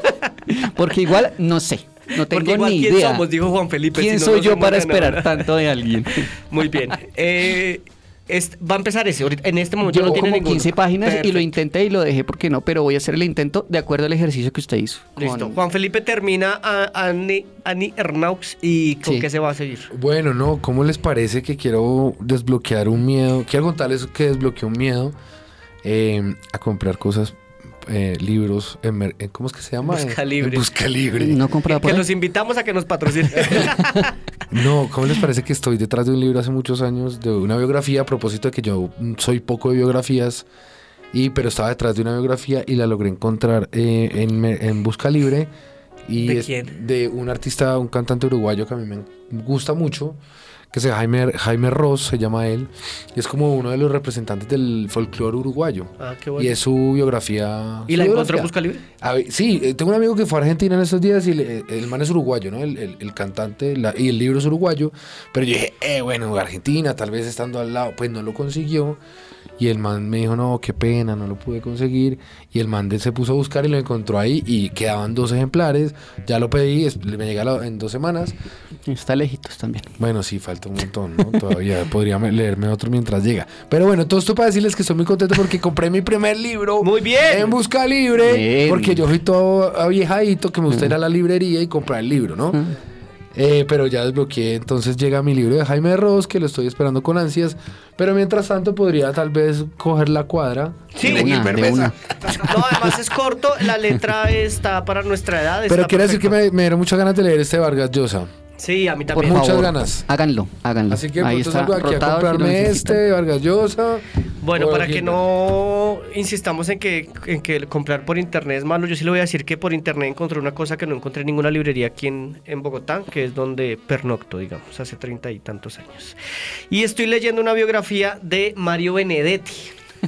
C: porque igual no sé, no tengo
B: igual,
C: ni
B: ¿quién
C: idea.
B: somos? Dijo Juan Felipe.
C: ¿Quién
B: si no
C: soy yo para esperar
B: nada.
C: tanto de alguien?
B: Muy bien. Eh, va a empezar ese. ahorita- En este momento
C: Yo
B: no tiene
C: como
B: ninguno.
C: 15 páginas y lo intenté y lo dejé porque no, pero voy a hacer el intento de acuerdo al ejercicio que usted hizo.
B: Listo.
C: con-
B: Juan Felipe termina a Annie, Annie Ernaux y ¿con
C: Sí.
B: qué se va a seguir?
D: Bueno, no, ¿cómo les parece que quiero desbloquear un miedo? Quiero contarles que desbloqueé un miedo eh, a comprar cosas, eh, libros, en mer- en- ¿cómo es que se llama?
B: Busca
D: En-
B: Libre.
D: en Busca Libre.
C: No compraba por
B: Que
C: ahí.
B: los invitamos a que nos patrocinen.
D: No, ¿cómo les parece que estoy detrás de un libro hace muchos años, de una biografía, a propósito de que yo mm, soy poco de biografías, y, pero estaba detrás de una biografía y la logré encontrar eh, en, en Busca Libre. Y
B: ¿De
D: es
B: quién?
D: De un artista, un cantante uruguayo que a mí me gusta mucho, que se Jaime, Jaime Ross, se llama él, y es como uno de los representantes del folclore uruguayo.
B: ah, qué bueno.
D: Y es su biografía.
B: ¿Y
D: su
B: la encontró en Busca Libre?
D: A ver, sí, eh, tengo un amigo que fue a Argentina en estos días y le- el man es uruguayo, ¿no? El, el- el cantante la- y el libro es uruguayo. Pero yo dije, eh, bueno, Argentina, tal vez estando al lado, pues no lo consiguió. Y el man me dijo, no, qué pena, no lo pude conseguir. Y el man se puso a buscar y lo encontró ahí y quedaban dos ejemplares. Ya lo pedí, me llega en dos semanas.
C: Está lejitos también.
D: Bueno, sí, falta un montón, ¿no? Todavía podría me- leerme otro mientras llega. Pero bueno, todo esto para decirles que estoy muy contento porque compré mi primer libro.
B: Muy bien.
D: En Busca Libre.
C: Bien.
D: Porque yo soy todo aviejadito que me gusta ir a la librería y comprar el libro, ¿no? Eh, pero ya desbloqueé, entonces llega mi libro de Jaime Ross, que lo estoy esperando con ansias. Pero mientras tanto podría tal vez coger la cuadra.
B: Sí,
C: De
B: y
C: una, de una.
B: No, además es corto, la letra está para nuestra edad.
D: Pero quiero decir que me, me dieron muchas ganas de leer este Vargas Llosa.
B: Sí, a mí
C: Por
B: también.
D: Muchas
C: favor,
D: ganas.
C: Háganlo, háganlo.
D: Así que
C: Ahí
D: pues,
C: está
D: aquí a comprarme este, Vargas Llosa.
B: Bueno, para
D: aquí-
B: que no insistamos en que, en que el comprar por internet es malo, yo sí le voy a decir que por internet encontré una cosa que no encontré en ninguna librería aquí en, en Bogotá, que es donde pernocto, digamos, hace treinta y tantos años. Y estoy leyendo una biografía de Mario Benedetti.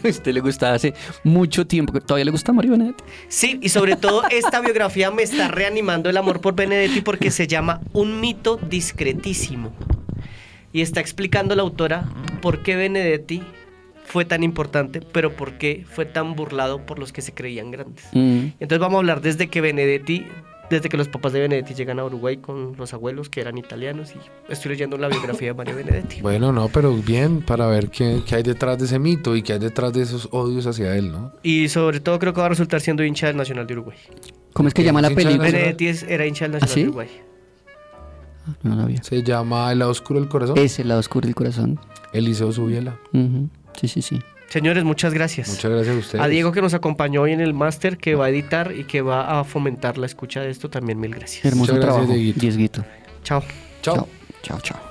C: A usted le gusta hace mucho tiempo. ¿Todavía le gusta Mario Benedetti?
B: Sí, y sobre todo esta biografía me está reanimando el amor por Benedetti porque se llama Un mito discretísimo. Y está explicando la autora por qué Benedetti fue tan importante, pero por qué fue tan burlado por los que se creían grandes.
C: Mm.
B: Entonces vamos a hablar desde que Benedetti, desde que los papás de Benedetti llegan a Uruguay con los abuelos que eran italianos y estoy leyendo la biografía de Mario Benedetti.
D: Bueno, no, pero bien, para ver qué, qué hay detrás de ese mito y qué hay detrás de esos odios hacia él, ¿no?
B: Y sobre todo creo que va a resultar siendo hincha del Nacional de Uruguay.
C: ¿Cómo es que llama la
D: ¿Es hincha de
C: película?
B: Benedetti es- era hincha del Nacional
C: sí?
B: de Uruguay.
C: No lo sabía.
D: Se llama El lado oscuro del corazón.
C: Es el lado oscuro del corazón.
D: Eliseo Subiela.
C: Sí, sí, sí.
B: Señores, muchas gracias.
D: Muchas gracias a ustedes.
B: A Diego que nos acompañó hoy en el máster, que va a editar y que va a fomentar la escucha de esto, también mil gracias.
C: Hermoso
D: Muchas gracias,
C: trabajo.
D: Dieguito.
B: Chao.
D: Chao.
C: Chao, chao.